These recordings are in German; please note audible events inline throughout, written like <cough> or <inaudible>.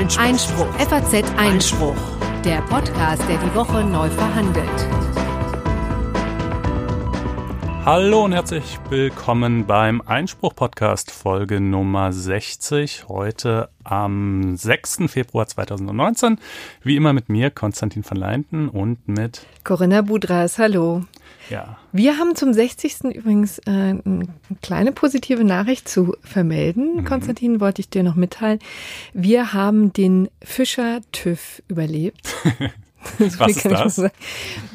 Einspruch. Einspruch. FAZ Einspruch. Der Podcast, der die Woche neu verhandelt. Hallo und herzlich willkommen beim Einspruch-Podcast, Folge Nummer 60. Heute am 6. Februar 2019. Wie immer mit mir, Konstantin van Leinten und mit Corinna Budras. Hallo. Ja. Wir haben zum 60. übrigens äh, eine kleine positive Nachricht zu vermelden. Mhm. Konstantin, wollte ich dir noch mitteilen. Wir haben den Fischer-TÜV überlebt. <laughs> Was <laughs> ist das?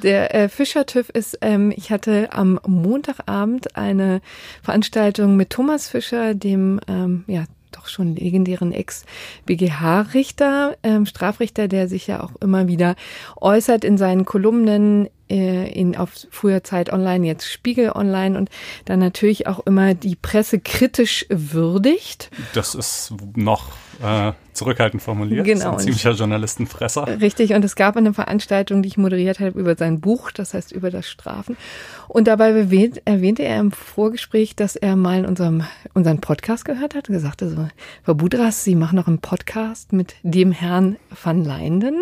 Der äh, Fischer-TÜV ist, ähm, ich hatte am Montagabend eine Veranstaltung mit Thomas Fischer, dem ähm, ja, doch schon legendären Ex-BGH-Richter, ähm, Strafrichter, der sich ja auch immer wieder äußert in seinen Kolumnen in auf früher Zeit online, jetzt Spiegel online und dann natürlich auch immer die Presse kritisch würdigt. Das ist noch äh, zurückhaltend formuliert. Genau. ein ziemlicher Journalistenfresser. Richtig, und es gab eine Veranstaltung, die ich moderiert habe über sein Buch, das heißt über das Strafen. Und dabei erwähnt, erwähnte er im Vorgespräch, dass er mal in unserem unseren Podcast gehört hat und gesagt hat, so, Frau Budras, Sie machen noch einen Podcast mit dem Herrn van Leinden.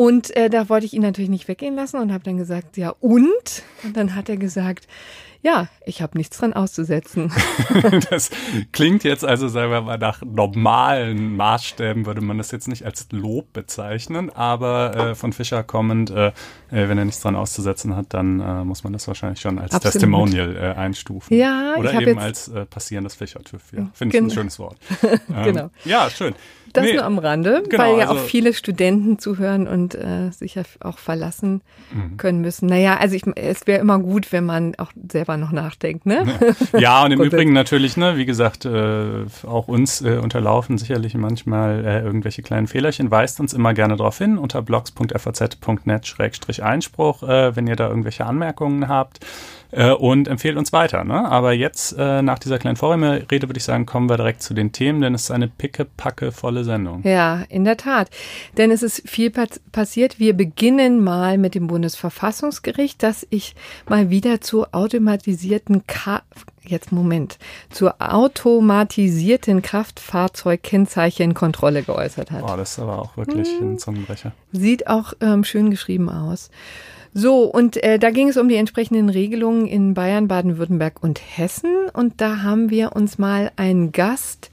Und äh, da wollte ich ihn natürlich nicht weggehen lassen und habe dann gesagt, ja und? Und dann hat er gesagt, ja, ich habe nichts dran auszusetzen. <laughs> das klingt jetzt also, sagen wir mal, nach normalen Maßstäben würde man das jetzt nicht als Lob bezeichnen, aber äh, von Fischer kommend, äh, äh wenn er nichts dran auszusetzen hat, dann äh, muss man das wahrscheinlich schon als Absolut. Testimonial äh, einstufen. Ja, Oder eben jetzt- als äh, passierendes Fischer-TÜV. Ja. Finde ich ein schönes Wort. <laughs> Ähm, Genau. Ja, schön. Das Nee, nur am Rande, genau, weil ja also- auch viele Studenten zuhören und äh, sich ja auch verlassen Mhm. können müssen. Naja, also ich, es wäre immer gut, wenn man auch selber noch nachdenkt, ne? <laughs> Ja, und im. Übrigen natürlich, ne, wie gesagt, äh, auch uns äh, unterlaufen sicherlich manchmal äh, irgendwelche kleinen Fehlerchen. Weist uns immer gerne darauf hin unter blogs.faz.net-einspruch, äh, wenn ihr da irgendwelche Anmerkungen habt. Äh, und empfehlt uns weiter. Ne? Aber jetzt, äh, nach dieser kleinen Vorrede, würde ich sagen, kommen wir direkt zu den Themen, denn es ist eine pickepacke volle Sendung. Ja, in der Tat. Denn es ist viel pas- passiert. Wir beginnen mal mit dem Bundesverfassungsgericht, das ich mal wieder zur automatisierten Ka Jetzt Moment. Zur automatisierten Kraftfahrzeugkennzeichenkontrolle geäußert hat. Boah, das ist aber auch wirklich ein Zungenbrecher. Sieht auch ähm, schön geschrieben aus. So, und äh, da ging es um die entsprechenden Regelungen in Bayern, Baden-Württemberg und Hessen. Und da haben wir uns mal einen Gast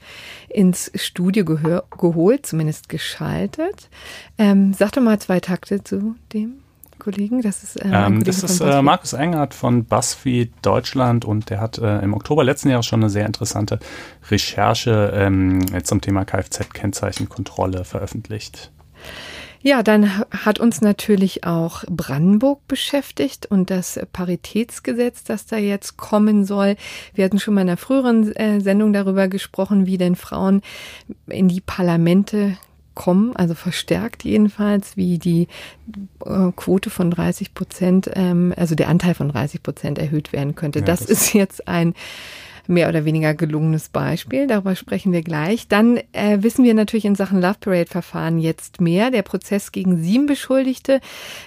ins Studio gehör geholt, zumindest geschaltet. Ähm, sag doch mal zwei Takte zu dem Kollegen. Das ist, ein Ähm, das ist äh. Markus Engert von BuzzFeed Deutschland und der hat äh, im Oktober letzten Jahres schon eine sehr interessante Recherche ähm, zum Thema Kfz-Kennzeichenkontrolle veröffentlicht. Ja, dann ha- hat uns natürlich auch Brandenburg beschäftigt und das Paritätsgesetz, das da jetzt kommen soll. Wir hatten schon mal in einer früheren äh, Sendung darüber gesprochen, wie denn Frauen in die Parlamente kommen, also verstärkt jedenfalls, wie die äh, Quote von 30 Prozent, ähm, also der Anteil von 30 Prozent erhöht werden könnte. Ja, das, das- ist jetzt ein mehr oder weniger gelungenes Beispiel. Darüber sprechen wir gleich. Dann äh, wissen wir natürlich in Sachen Love Parade-Verfahren jetzt mehr. Der Prozess gegen sieben Beschuldigte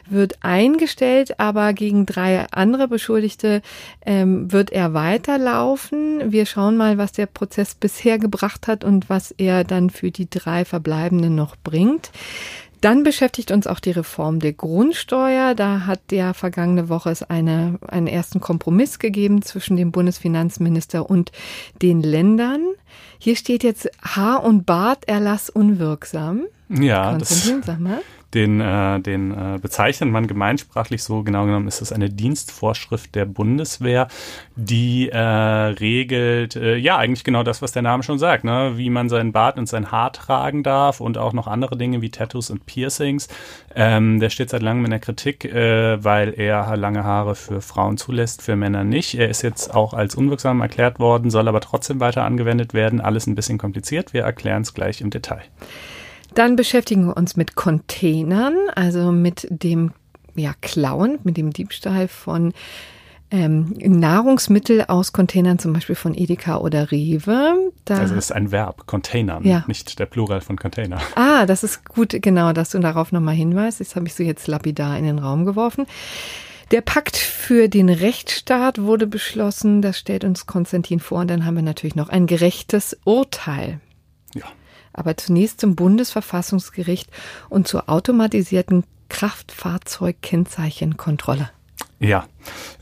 wird eingestellt, aber gegen drei andere Beschuldigte ähm, wird er weiterlaufen. Wir schauen mal, was der Prozess bisher gebracht hat und was er dann für die drei Verbleibenden noch bringt. Dann beschäftigt uns auch die Reform der Grundsteuer. Da hat der vergangene Woche es eine, einen ersten Kompromiss gegeben zwischen dem Bundesfinanzminister und den Ländern. Hier steht jetzt Haar- und Barterlass unwirksam. Ja, das, sag mal. Den, äh, den äh, bezeichnet man gemeinsprachlich so. Genau genommen ist es eine Dienstvorschrift der Bundeswehr, die äh, regelt, äh, ja, eigentlich genau das, was der Name schon sagt, ne? wie man seinen Bart und sein Haar tragen darf und auch noch andere Dinge wie Tattoos und Piercings. Ähm, der steht seit langem in der Kritik, äh, weil er lange Haare für Frauen zulässt, für Männer nicht. Er ist jetzt auch als unwirksam erklärt worden, soll aber trotzdem weiter angewendet werden. Alles ein bisschen kompliziert. Wir erklären es gleich im Detail. Dann beschäftigen wir uns mit Containern, also mit dem ja, Klauen, mit dem Diebstahl von ähm, Nahrungsmittel aus Containern, zum Beispiel von Edeka oder Rewe. Da, Also das ist ein Verb, Containern, Ja. nicht der Plural von Container. ah, das ist gut, genau, dass du darauf nochmal hinweist. Das habe ich so jetzt lapidar in den Raum geworfen. Der Pakt für den Rechtsstaat wurde beschlossen. Das stellt uns Konstantin vor. Und dann haben wir natürlich noch ein gerechtes Urteil. Aber zunächst zum Bundesverfassungsgericht und zur automatisierten Kraftfahrzeugkennzeichenkontrolle. Ja,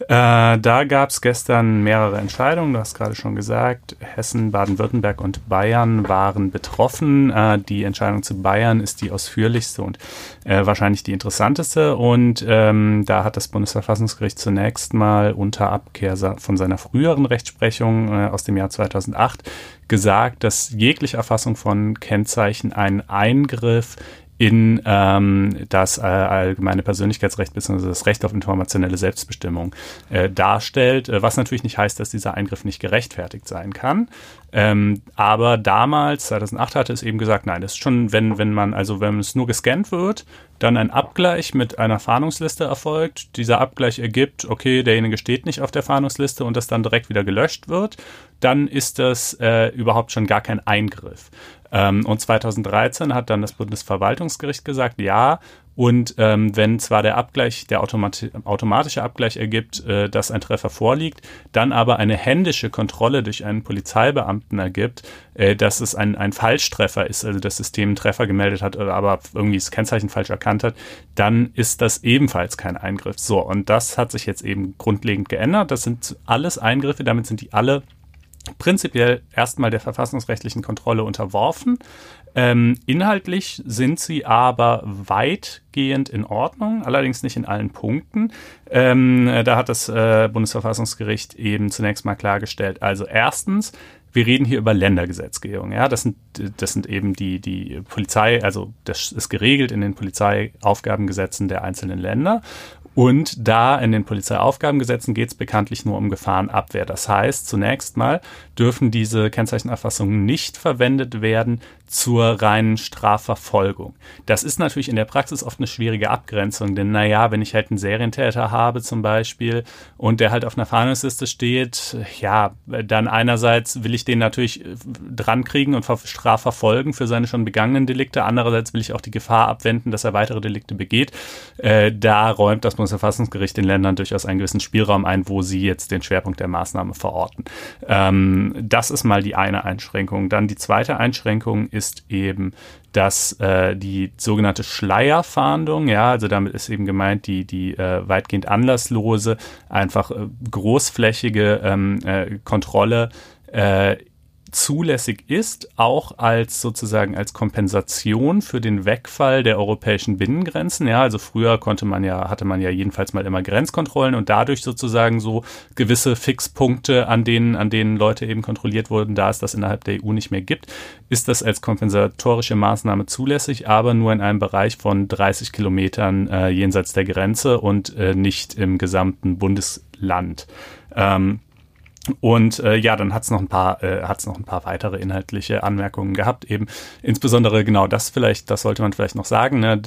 äh, da gab es gestern mehrere Entscheidungen. Du hast gerade schon gesagt, Hessen, Baden-Württemberg und Bayern waren betroffen. Äh, die Entscheidung zu Bayern ist die ausführlichste und äh, wahrscheinlich die interessanteste. Und ähm, da hat das Bundesverfassungsgericht zunächst mal unter Abkehr von seiner früheren Rechtsprechung äh, aus dem Jahr 2008 gesagt, dass jegliche Erfassung von Kennzeichen ein Eingriff in ähm, das äh, allgemeine Persönlichkeitsrecht bzw. das Recht auf informationelle Selbstbestimmung äh, darstellt, äh, was natürlich nicht heißt, dass dieser Eingriff nicht gerechtfertigt sein kann. Ähm, aber damals, 2008, hatte es eben gesagt, nein, das ist schon, wenn, wenn man, also wenn es nur gescannt wird, dann ein Abgleich mit einer Fahndungsliste erfolgt. Dieser Abgleich ergibt, okay, derjenige steht nicht auf der Fahndungsliste und das dann direkt wieder gelöscht wird, dann ist das äh, überhaupt schon gar kein Eingriff. Ähm, und 2013 hat dann das Bundesverwaltungsgericht gesagt, ja, und ähm, wenn zwar der Abgleich, der automati automatische Abgleich ergibt, äh, dass ein Treffer vorliegt, dann aber eine händische Kontrolle durch einen Polizeibeamten ergibt, äh, dass es ein, ein Falschtreffer ist, also das System einen Treffer gemeldet hat, aber irgendwie das Kennzeichen falsch erkannt hat, dann ist das ebenfalls kein Eingriff. So, und das hat sich jetzt eben grundlegend geändert. Das sind alles Eingriffe, damit sind die alle prinzipiell erstmal der verfassungsrechtlichen Kontrolle unterworfen. Ähm, inhaltlich sind sie aber weitgehend in Ordnung, allerdings nicht in allen Punkten. Ähm, da hat das äh, Bundesverfassungsgericht eben zunächst mal klargestellt. Also erstens, wir reden hier über Ländergesetzgebung. Ja, das sind, das sind eben die, die Polizei, also das ist geregelt in den Polizeiaufgabengesetzen der einzelnen Länder. Und da in den Polizeiaufgabengesetzen geht es bekanntlich nur um Gefahrenabwehr. Das heißt, zunächst mal dürfen diese Kennzeichenerfassungen nicht verwendet werden zur reinen Strafverfolgung. Das ist natürlich in der Praxis oft eine schwierige Abgrenzung, denn naja, wenn ich halt einen Serientäter habe zum Beispiel und der halt auf einer Fahndungsliste steht, ja, dann einerseits will ich den natürlich äh, drankriegen und strafverfolgen für seine schon begangenen Delikte, andererseits will ich auch die Gefahr abwenden, dass er weitere Delikte begeht. Äh, da räumt das Bundesverfassungsgericht den Ländern durchaus einen gewissen Spielraum ein, wo sie jetzt den Schwerpunkt der Maßnahme verorten. Ähm, das ist mal die eine Einschränkung. Dann die zweite Einschränkung ist eben, dass äh, die sogenannte Schleierfahndung, ja, also damit ist eben gemeint, die, die äh, weitgehend anlasslose, einfach äh, großflächige ähm, äh, Kontrolle äh, zulässig ist, auch als sozusagen als Kompensation für den Wegfall der europäischen Binnengrenzen. Ja, also früher konnte man ja, hatte man ja jedenfalls mal immer Grenzkontrollen und dadurch sozusagen so gewisse Fixpunkte, an denen, an denen Leute eben kontrolliert wurden, da es das innerhalb der EU nicht mehr gibt, ist das als kompensatorische Maßnahme zulässig, aber nur in einem Bereich von 30 Kilometern äh, jenseits der Grenze und äh, nicht im gesamten Bundesland. Ähm, und äh, ja, dann hat es noch ein paar, äh, hat es noch ein paar weitere inhaltliche Anmerkungen gehabt, eben insbesondere genau das vielleicht, das sollte man vielleicht noch sagen, ne,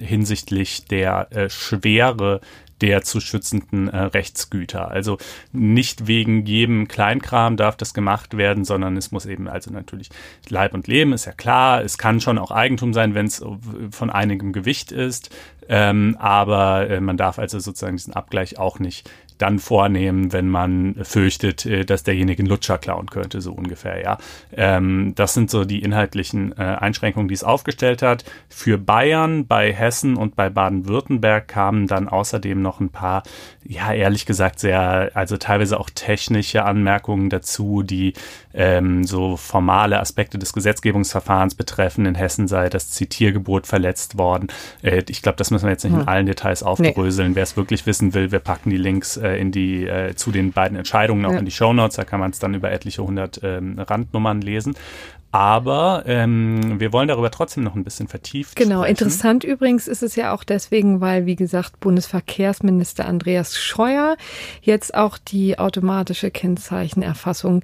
hinsichtlich der äh, Schwere der zu schützenden äh, Rechtsgüter. Also nicht wegen jedem Kleinkram darf das gemacht werden, sondern es muss eben also natürlich Leib und Leben ist ja klar. Es kann schon auch Eigentum sein, wenn es von einigem Gewicht ist. Ähm, aber äh, man darf also sozusagen diesen Abgleich auch nicht dann vornehmen, wenn man fürchtet, äh, dass derjenige einen Lutscher klauen könnte, so ungefähr, ja. Ähm, das sind so die inhaltlichen äh, Einschränkungen, die es aufgestellt hat. Für Bayern, bei Hessen und bei Baden-Württemberg kamen dann außerdem noch ein paar, ja, ehrlich gesagt, sehr, also teilweise auch technische Anmerkungen dazu, die ähm, so formale Aspekte des Gesetzgebungsverfahrens betreffen. In Hessen sei das Zitiergebot verletzt worden. Äh, ich glaube, das müssen wir jetzt nicht hm. in allen Details aufdröseln. Nee. Wer es wirklich wissen will, wir packen die Links äh, in die, äh, zu den beiden Entscheidungen auch ja. in die Show Notes. Da kann man es dann über etliche hundert ähm, Randnummern lesen. Aber ähm, wir wollen darüber trotzdem noch ein bisschen vertieft. Genau, sprechen. interessant übrigens ist es ja auch deswegen, weil, wie gesagt, Bundesverkehrsminister Andreas Scheuer jetzt auch die automatische Kennzeichenerfassung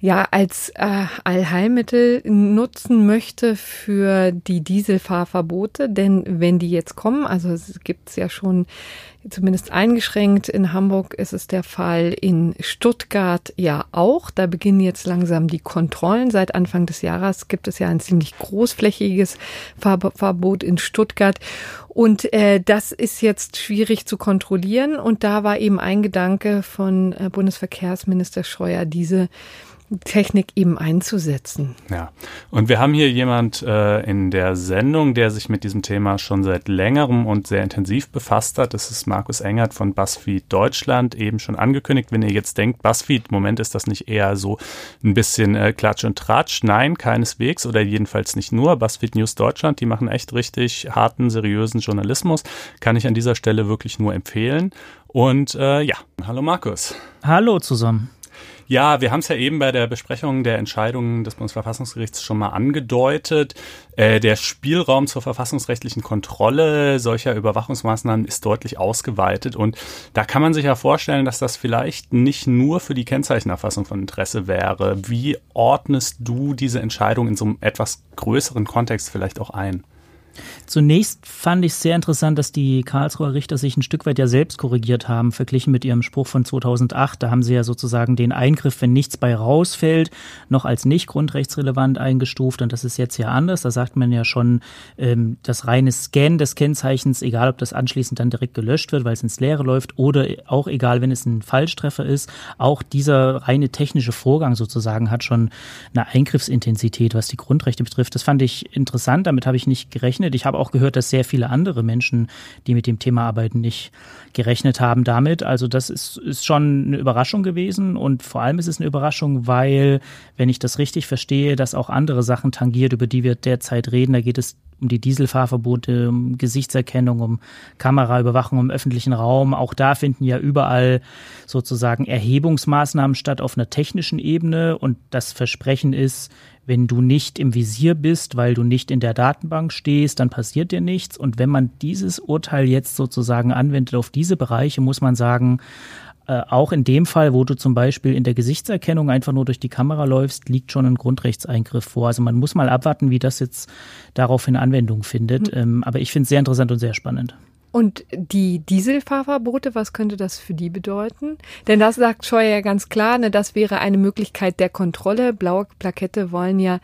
ja als äh, Allheilmittel nutzen möchte für die Dieselfahrverbote. Denn wenn die jetzt kommen, also es gibt es ja schon zumindest eingeschränkt. In Hamburg ist es der Fall, in Stuttgart ja auch. Da beginnen jetzt langsam die Kontrollen. Seit Anfang des Jahres gibt es ja ein ziemlich großflächiges Verbot in Stuttgart. Und äh, das ist jetzt schwierig zu kontrollieren. Und da war eben ein Gedanke von äh, Bundesverkehrsminister Scheuer, diese Technik eben einzusetzen. Ja, und wir haben hier jemand äh, in der Sendung, der sich mit diesem Thema schon seit längerem und sehr intensiv befasst hat. Das ist Markus Engert von BuzzFeed Deutschland, eben schon angekündigt. Wenn ihr jetzt denkt, BuzzFeed, Moment, ist das nicht eher so ein bisschen äh, Klatsch und Tratsch? Nein, keineswegs oder jedenfalls nicht nur. BuzzFeed News Deutschland, die machen echt richtig harten, seriösen Journalismus. Kann ich an dieser Stelle wirklich nur empfehlen. Und äh, ja, hallo Markus. Hallo zusammen. Ja, wir haben es ja eben bei der Besprechung der Entscheidungen des Bundesverfassungsgerichts schon mal angedeutet. Äh, der Spielraum zur verfassungsrechtlichen Kontrolle solcher Überwachungsmaßnahmen ist deutlich ausgeweitet und da kann man sich ja vorstellen, dass das vielleicht nicht nur für die Kennzeichenerfassung von Interesse wäre. Wie ordnest du diese Entscheidung in so einem etwas größeren Kontext vielleicht auch ein? Zunächst fand ich sehr interessant, dass die Karlsruher Richter sich ein Stück weit ja selbst korrigiert haben, verglichen mit ihrem Spruch von 2008. Da haben sie ja sozusagen den Eingriff, wenn nichts bei rausfällt, noch als nicht grundrechtsrelevant eingestuft. Und das ist jetzt ja anders. Da sagt man ja schon, ähm, das reine Scan des Kennzeichens, egal ob das anschließend dann direkt gelöscht wird, weil es ins Leere läuft, oder auch egal, wenn es ein Falschtreffer ist, auch dieser reine technische Vorgang sozusagen hat schon eine Eingriffsintensität, was die Grundrechte betrifft. Das fand ich interessant. Damit habe ich nicht gerechnet gerechnet. Ich habe auch gehört, dass sehr viele andere Menschen, die mit dem Thema arbeiten, nicht gerechnet haben damit. Also das ist, ist schon eine Überraschung gewesen und vor allem ist es eine Überraschung, weil, wenn ich das richtig verstehe, dass auch andere Sachen tangiert, über die wir derzeit reden. Da geht es um die Dieselfahrverbote, um Gesichtserkennung, um Kameraüberwachung im öffentlichen Raum. Auch da finden ja überall sozusagen Erhebungsmaßnahmen statt auf einer technischen Ebene. Und das Versprechen ist, wenn du nicht im Visier bist, weil du nicht in der Datenbank stehst, dann passiert dir nichts. Und wenn man dieses Urteil jetzt sozusagen anwendet auf diese Bereiche, muss man sagen, äh, auch in dem Fall, wo du zum Beispiel in der Gesichtserkennung einfach nur durch die Kamera läufst, liegt schon ein Grundrechtseingriff vor. Also man muss mal abwarten, wie das jetzt daraufhin Anwendung findet. Mhm. Ähm, aber ich finde es sehr interessant und sehr spannend. Und die Dieselfahrverbote, was könnte das für die bedeuten? Denn das sagt Scheuer ja ganz klar, ne, das wäre eine Möglichkeit der Kontrolle. Blaue Plakette wollen ja,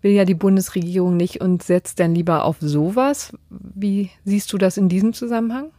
will ja die Bundesregierung nicht und setzt dann lieber auf sowas. Wie siehst du das in diesem Zusammenhang?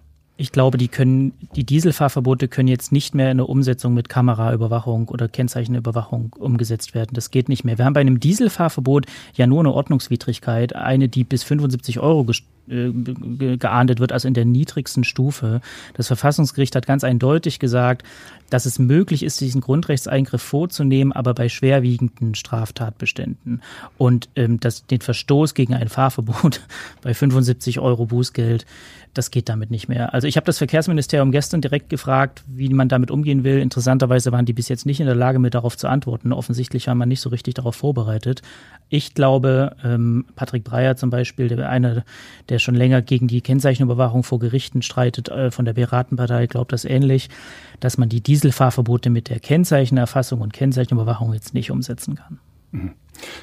Ich glaube, die können, die Dieselfahrverbote können jetzt nicht mehr in der Umsetzung mit Kameraüberwachung oder Kennzeichenüberwachung umgesetzt werden. Das geht nicht mehr. Wir haben bei einem Dieselfahrverbot ja nur eine Ordnungswidrigkeit, eine, die bis 75 Euro äh, geahndet wird, also in der niedrigsten Stufe. Das Verfassungsgericht hat ganz eindeutig gesagt, dass es möglich ist, diesen Grundrechtseingriff vorzunehmen, aber bei schwerwiegenden Straftatbeständen. Und ähm, das, den Verstoß gegen ein Fahrverbot <laughs> bei 75 Euro Bußgeld das geht damit nicht mehr. Also ich habe das Verkehrsministerium gestern direkt gefragt, wie man damit umgehen will. Interessanterweise waren die bis jetzt nicht in der Lage, mir darauf zu antworten. Offensichtlich war man nicht so richtig darauf vorbereitet. Ich glaube, ähm, Patrick Breyer zum Beispiel, der einer, der schon länger gegen die Kennzeichenüberwachung vor Gerichten streitet, äh, von der Piratenpartei, glaubt das ähnlich, dass man die Dieselfahrverbote mit der Kennzeichenerfassung und Kennzeichenüberwachung jetzt nicht umsetzen kann. Mhm.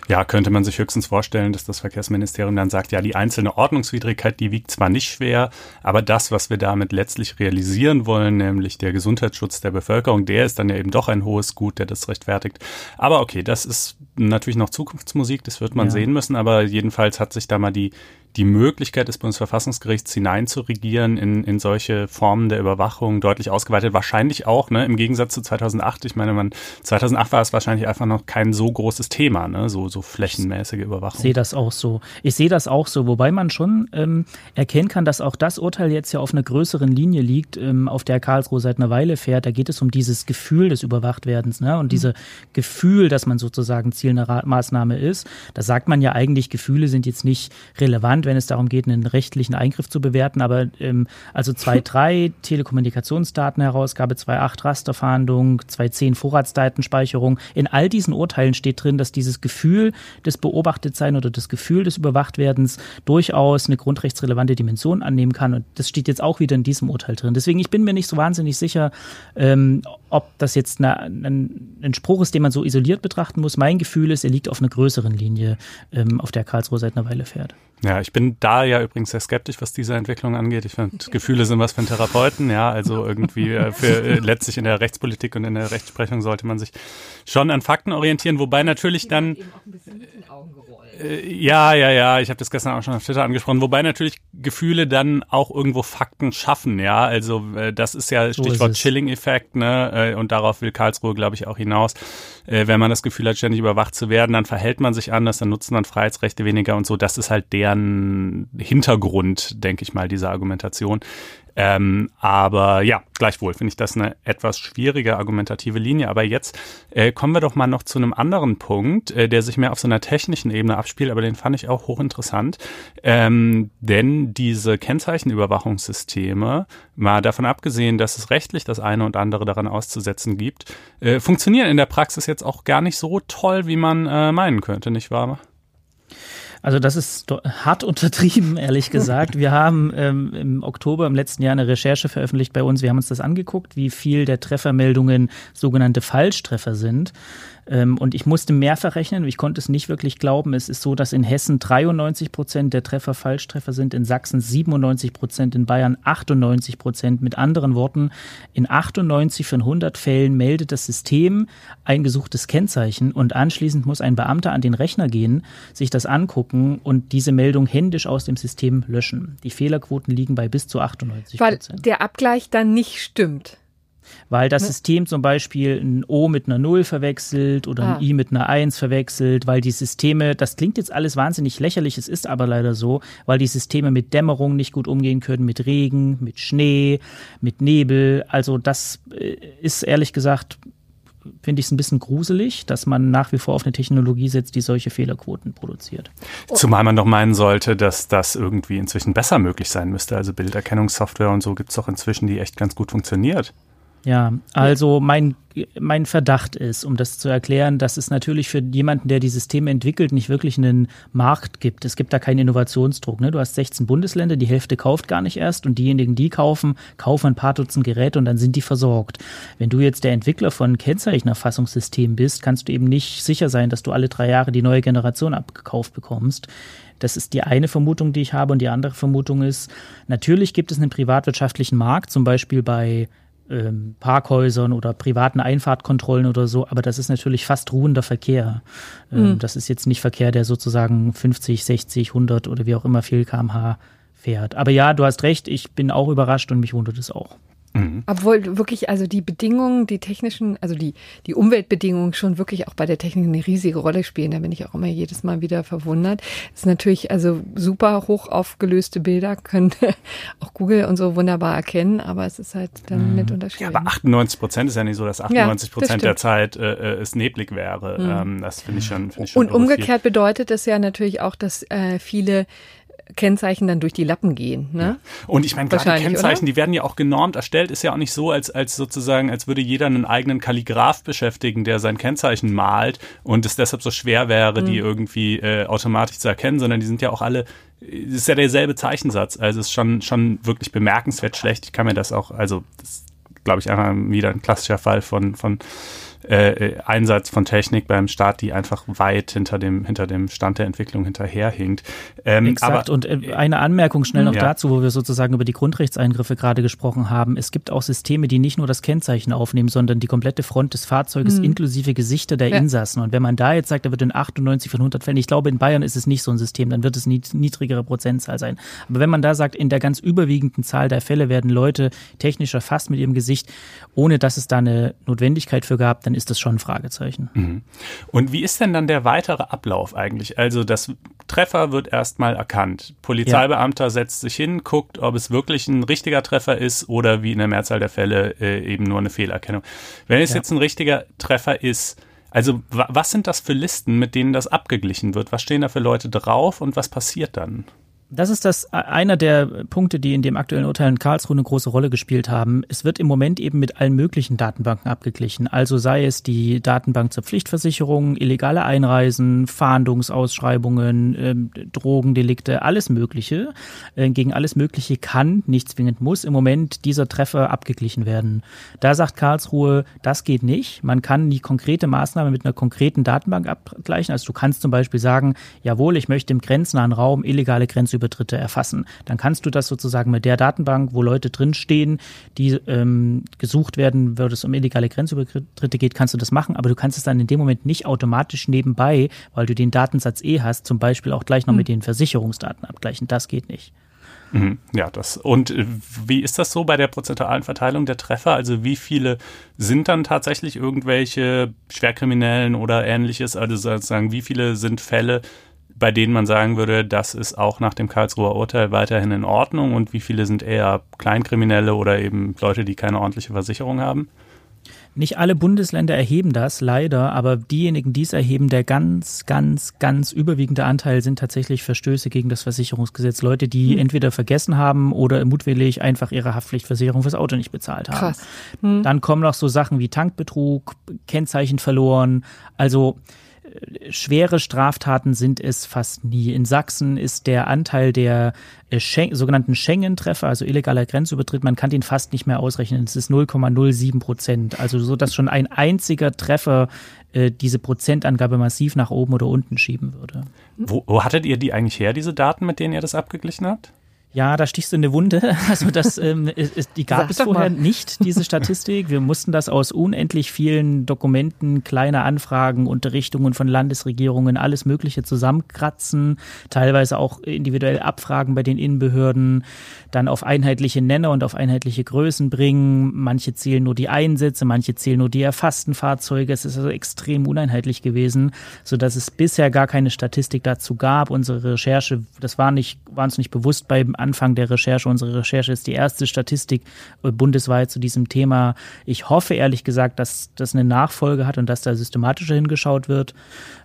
Ja, könnte man sich höchstens vorstellen, dass das Verkehrsministerium dann sagt, ja, die einzelne Ordnungswidrigkeit, die wiegt zwar nicht schwer, aber das, was wir damit letztlich realisieren wollen, nämlich der Gesundheitsschutz der Bevölkerung, der ist dann ja eben doch ein hohes Gut, der das rechtfertigt. Aber okay, das ist natürlich noch Zukunftsmusik, das wird man ja. sehen müssen, aber jedenfalls hat sich da mal die, die Möglichkeit des Bundesverfassungsgerichts hineinzuregieren in, in solche Formen der Überwachung deutlich ausgeweitet. Wahrscheinlich auch, ne, im Gegensatz zu 2008. Ich meine, man, 2008 war es wahrscheinlich einfach noch kein so großes Thema, ne, so, so flächenmäßige Überwachung. Ich sehe das auch so. Ich sehe das auch so, wobei man schon ähm, erkennen kann, dass auch das Urteil jetzt ja auf einer größeren Linie liegt, ähm, auf der Karlsruhe seit einer Weile fährt. Da geht es um dieses Gefühl des Überwachtwerdens, ne, und mhm. diese Gefühl, dass man sozusagen Ziel einer Maßnahme ist. Da sagt man ja eigentlich, Gefühle sind jetzt nicht relevant wenn es darum geht, einen rechtlichen Eingriff zu bewerten. Aber ähm, also 2.3 <laughs> Telekommunikationsdatenherausgabe, 2.8 Rasterfahndung, 2.10 Vorratsdatenspeicherung. In all diesen Urteilen steht drin, dass dieses Gefühl des Beobachtetsein oder das Gefühl des Überwachtwerdens durchaus eine grundrechtsrelevante Dimension annehmen kann. Und das steht jetzt auch wieder in diesem Urteil drin. Deswegen, ich bin mir nicht so wahnsinnig sicher, ähm, ob das jetzt eine, ein, ein, Spruch ist, den man so isoliert betrachten muss. Mein Gefühl ist, er liegt auf einer größeren Linie, ähm, auf der Karlsruhe seit einer Weile fährt. Ja, ich bin da ja übrigens sehr skeptisch, was diese Entwicklung angeht. Ich finde, Gefühle sind was für einen Therapeuten, ja. Also irgendwie äh, für äh, letztlich in der Rechtspolitik und in der Rechtsprechung sollte man sich schon an Fakten orientieren, wobei natürlich dann. Äh, ja, ja, ja, ich habe das gestern auch schon auf Twitter angesprochen, wobei natürlich Gefühle dann auch irgendwo Fakten schaffen, ja, also äh, das ist ja Stichwort so Chilling-Effekt, ne, äh, und darauf will Karlsruhe, glaube ich, auch hinaus. Wenn man das Gefühl hat, ständig überwacht zu werden, dann verhält man sich anders, dann nutzt man Freiheitsrechte weniger und so, das ist halt deren Hintergrund, denke ich mal, dieser Argumentation. Ähm, aber ja, gleichwohl finde ich das eine etwas schwierige argumentative Linie. Aber jetzt äh, kommen wir doch mal noch zu einem anderen Punkt, äh, der sich mehr auf so einer technischen Ebene abspielt, aber den fand ich auch hochinteressant. Ähm, denn diese Kennzeichenüberwachungssysteme, mal davon abgesehen, dass es rechtlich das eine und andere daran auszusetzen gibt, äh, funktionieren in der Praxis jetzt auch gar nicht so toll, wie man äh, meinen könnte, nicht wahr? Also das ist hart <laughs> untertrieben, ehrlich gesagt. Wir haben ähm, im Oktober im letzten Jahr eine Recherche veröffentlicht bei uns. Wir haben uns das angeguckt, wie viel der Treffermeldungen sogenannte Falschtreffer sind. Ähm, und ich musste mehrfach rechnen, ich konnte es nicht wirklich glauben. Es ist so, dass in Hessen 93 Prozent der Treffer Falschtreffer sind, in Sachsen 97 Prozent, in Bayern 98 Prozent. Mit anderen Worten, in 98 von 100 Fällen meldet das System ein gesuchtes Kennzeichen und anschließend muss ein Beamter an den Rechner gehen, sich das angucken und diese Meldung händisch aus dem System löschen. Die Fehlerquoten liegen bei bis zu 98 Prozent. Weil der Abgleich dann nicht stimmt weil das System zum Beispiel ein O mit einer 0 verwechselt oder ah. ein I mit einer 1 verwechselt, weil die Systeme, das klingt jetzt alles wahnsinnig lächerlich, es ist aber leider so, weil die Systeme mit Dämmerung nicht gut umgehen können, mit Regen, mit Schnee, mit Nebel. Also das äh, ist ehrlich gesagt finde ich es ein bisschen gruselig, dass man nach wie vor auf eine Technologie setzt, die solche Fehlerquoten produziert. Zumal man doch meinen sollte, dass das irgendwie inzwischen besser möglich sein müsste. Also Bilderkennungssoftware und so gibt es doch inzwischen, die echt ganz gut funktioniert. Ja, also mein, mein Verdacht ist, um das zu erklären, dass es natürlich für jemanden, der die Systeme entwickelt, nicht wirklich einen Markt gibt. Es gibt da keinen Innovationsdruck. Ne? Du hast 16 Bundesländer, die Hälfte kauft gar nicht erst und diejenigen, die kaufen, kaufen ein paar Dutzend Geräte und dann sind die versorgt. Wenn du jetzt der Entwickler von Kennzeichenerfassungssystemen bist, kannst du eben nicht sicher sein, dass du alle drei Jahre die neue Generation abgekauft bekommst. Das ist die eine Vermutung, die ich habe. Und die andere Vermutung ist, natürlich gibt es einen privatwirtschaftlichen Markt, zum Beispiel bei ähm, Parkhäusern oder privaten Einfahrtkontrollen oder so, aber das ist natürlich fast ruhender Verkehr. Ähm, mhm. Das ist jetzt nicht Verkehr, der sozusagen 50, 60, 100 oder wie auch immer viel kmh fährt. Aber ja, du hast recht, ich bin auch überrascht und mich wundert es auch. Mhm. Obwohl wirklich also die Bedingungen, die technischen, also die, die Umweltbedingungen schon wirklich auch bei der Technik eine riesige Rolle spielen. Da bin ich auch immer jedes Mal wieder verwundert. Das ist natürlich also super hoch aufgelöste Bilder, können <laughs> auch Google und so wunderbar erkennen, aber es ist halt dann mhm. mit unterschiedlich. Ja, aber 98 Prozent ist ja nicht so, dass 98 Prozent ja, der Zeit äh, äh, es neblig wäre. Mhm. Ähm, das finde ich schon. Find ich schon und umgekehrt viel. bedeutet das ja natürlich auch, dass äh, viele Kennzeichen dann durch die Lappen gehen. Ne? Und ich meine, gerade Kennzeichen, oder? die werden ja auch genormt erstellt, ist ja auch nicht so, als, als sozusagen, als würde jeder einen eigenen Kalligraph beschäftigen, der sein Kennzeichen malt und es deshalb so schwer wäre, mhm. die irgendwie äh, automatisch zu erkennen, sondern die sind ja auch alle es ist ja derselbe Zeichensatz. Also es ist schon, schon wirklich bemerkenswert schlecht. Ich kann mir das auch, also das glaube ich, einfach wieder ein klassischer Fall von, von äh, Einsatz von Technik beim Staat, die einfach weit hinter dem, hinter dem Stand der Entwicklung hinterherhinkt. Ähm, Exakt. Aber, und äh, eine Anmerkung schnell noch ja. dazu, wo wir sozusagen über die Grundrechtseingriffe gerade gesprochen haben. Es gibt auch Systeme, die nicht nur das Kennzeichen aufnehmen, sondern die komplette Front des Fahrzeuges mhm. inklusive Gesichter der ja. Insassen. Und wenn man da jetzt sagt, da wird in 98 von 100 Fällen, ich glaube, in Bayern ist es nicht so ein System, dann wird es niedrigere Prozentzahl sein. Aber wenn man da sagt, in der ganz überwiegenden Zahl der Fälle werden Leute technisch erfasst mit ihrem Gesicht, ohne dass es da eine Notwendigkeit für gab, dann ist das schon ein Fragezeichen. Mhm. Und wie ist denn dann der weitere Ablauf eigentlich? Also das Treffer wird erstmal erkannt. Polizeibeamter ja. setzt sich hin, guckt, ob es wirklich ein richtiger Treffer ist oder wie in der Mehrzahl der Fälle äh, eben nur eine Fehlerkennung. Wenn es ja. jetzt ein richtiger Treffer ist, also was sind das für Listen, mit denen das abgeglichen wird? Was stehen da für Leute drauf und was passiert dann? Das ist das äh, einer der Punkte, die in dem aktuellen Urteil in Karlsruhe eine große Rolle gespielt haben. Es wird im Moment eben mit allen möglichen Datenbanken abgeglichen. Also sei es die Datenbank zur Pflichtversicherung, illegale Einreisen, Fahndungsausschreibungen, äh, Drogendelikte, alles Mögliche. Äh, gegen alles Mögliche kann, nicht zwingend muss, im Moment dieser Treffer abgeglichen werden. Da sagt Karlsruhe, das geht nicht. Man kann die konkrete Maßnahme mit einer konkreten Datenbank abgleichen. Also du kannst zum Beispiel sagen, jawohl, ich möchte im grenznahen Raum illegale Grenzüberschreitungen Grenzübertritte erfassen. Dann kannst du das sozusagen mit der Datenbank, wo Leute drinstehen, die ähm, gesucht werden, würde es um illegale Grenzübertritte geht, kannst du das machen, aber du kannst es dann in dem Moment nicht automatisch nebenbei, weil du den Datensatz eh hast, zum Beispiel auch gleich noch hm. mit den Versicherungsdaten abgleichen. Das geht nicht. Mhm. Ja, das. Und äh, wie ist das so bei der prozentualen Verteilung der Treffer? Also wie viele sind dann tatsächlich irgendwelche Schwerkriminellen oder ähnliches? Also sozusagen, wie viele sind Fälle, bei denen man sagen würde, das ist auch nach dem Karlsruher Urteil weiterhin in Ordnung und wie viele sind eher Kleinkriminelle oder eben Leute, die keine ordentliche Versicherung haben? Nicht alle Bundesländer erheben das, leider, aber diejenigen, die es erheben, der ganz, ganz, ganz überwiegende Anteil sind tatsächlich Verstöße gegen das Versicherungsgesetz. Leute, die hm. entweder vergessen haben oder mutwillig einfach ihre Haftpflichtversicherung fürs Auto nicht bezahlt haben. Krass. Hm. Dann kommen noch so Sachen wie Tankbetrug, Kennzeichen verloren. Also schwere Straftaten sind es fast nie. In Sachsen ist der Anteil der äh, Schengen, sogenannten Schengen-Treffer, also illegaler Grenzübertritt, man kann den fast nicht mehr ausrechnen. Es ist 0,07 Prozent. Also so, dass schon ein einziger Treffer äh, diese Prozentangabe massiv nach oben oder unten schieben würde. Wo, wo hattet ihr die eigentlich her, diese Daten, mit denen ihr das abgeglichen habt? Ja, da stichst du in eine Wunde. <laughs> Also das, ähm, ist, die gab Sag es vorher mal. nicht, diese Statistik. Wir mussten das aus unendlich vielen Dokumenten, kleiner Anfragen, Unterrichtungen von Landesregierungen, alles Mögliche zusammenkratzen, teilweise auch individuell abfragen bei den Innenbehörden, dann auf einheitliche Nenner und auf einheitliche Größen bringen. Manche zählen nur die Einsätze, manche zählen nur die erfassten Fahrzeuge. Es ist also extrem uneinheitlich gewesen, sodass es bisher gar keine Statistik dazu gab. Unsere Recherche, das war nicht, war uns nicht bewusst beim Anfang der Recherche. Unsere Recherche ist die erste Statistik äh, bundesweit zu diesem Thema. Ich hoffe ehrlich gesagt, dass das eine Nachfolge hat und dass da systematischer hingeschaut wird.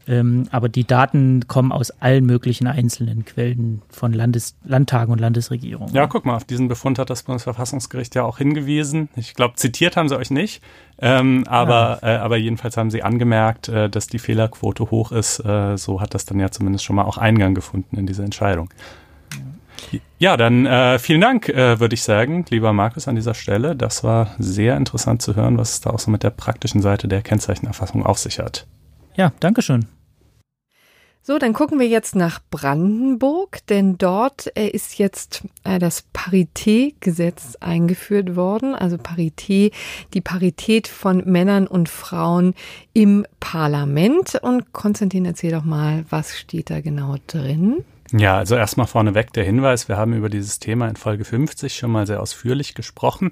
Ähm, aber die Daten kommen aus allen möglichen einzelnen Quellen von Landes Landtagen und Landesregierungen. Ja, guck mal, auf diesen Befund hat das Bundesverfassungsgericht ja auch hingewiesen. Ich glaube, zitiert haben sie euch nicht, ähm, aber, ja. äh, aber jedenfalls haben sie angemerkt, äh, dass die Fehlerquote hoch ist. Äh, so hat das dann ja zumindest schon mal auch Eingang gefunden in diese Entscheidung. Ja, dann äh, vielen Dank, äh, würde ich sagen, lieber Markus, an dieser Stelle. Das war sehr interessant zu hören, was es da auch so mit der praktischen Seite der Kennzeichenerfassung auf sich hat. Ja, danke schön. So, dann gucken wir jetzt nach Brandenburg, denn dort äh, ist jetzt äh, das Parität-Gesetz eingeführt worden, also Parität, die Parität von Männern und Frauen im Parlament. Und Konstantin, erzähl doch mal, was steht da genau drin? Ja, also erstmal vorneweg der Hinweis, wir haben über dieses Thema in Folge 50 schon mal sehr ausführlich gesprochen.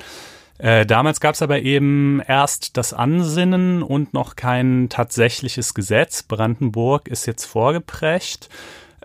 Äh, damals gab es aber eben erst das Ansinnen und noch kein tatsächliches Gesetz. Brandenburg ist jetzt vorgeprägt.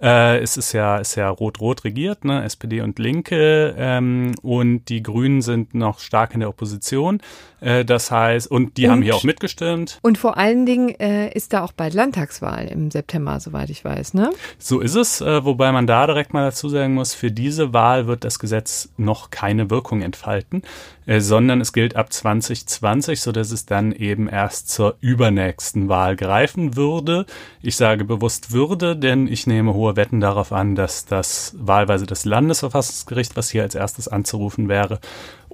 Äh, es ist ja, ist ja rot-rot regiert, ne? SPD und Linke ähm, und die Grünen sind noch stark in der Opposition. Äh, das heißt, und die und, haben hier auch mitgestimmt. Und vor allen Dingen äh, ist da auch bald Landtagswahl im September, soweit ich weiß, ne? So ist es, äh, wobei man da direkt mal dazu sagen muss, für diese Wahl wird das Gesetz noch keine Wirkung entfalten, äh, sondern es gilt ab 2020, so dass es dann eben erst zur übernächsten Wahl greifen würde. Ich sage bewusst würde, denn ich nehme hohe Wetten darauf an, dass das wahlweise das Landesverfassungsgericht, was hier als erstes anzurufen wäre,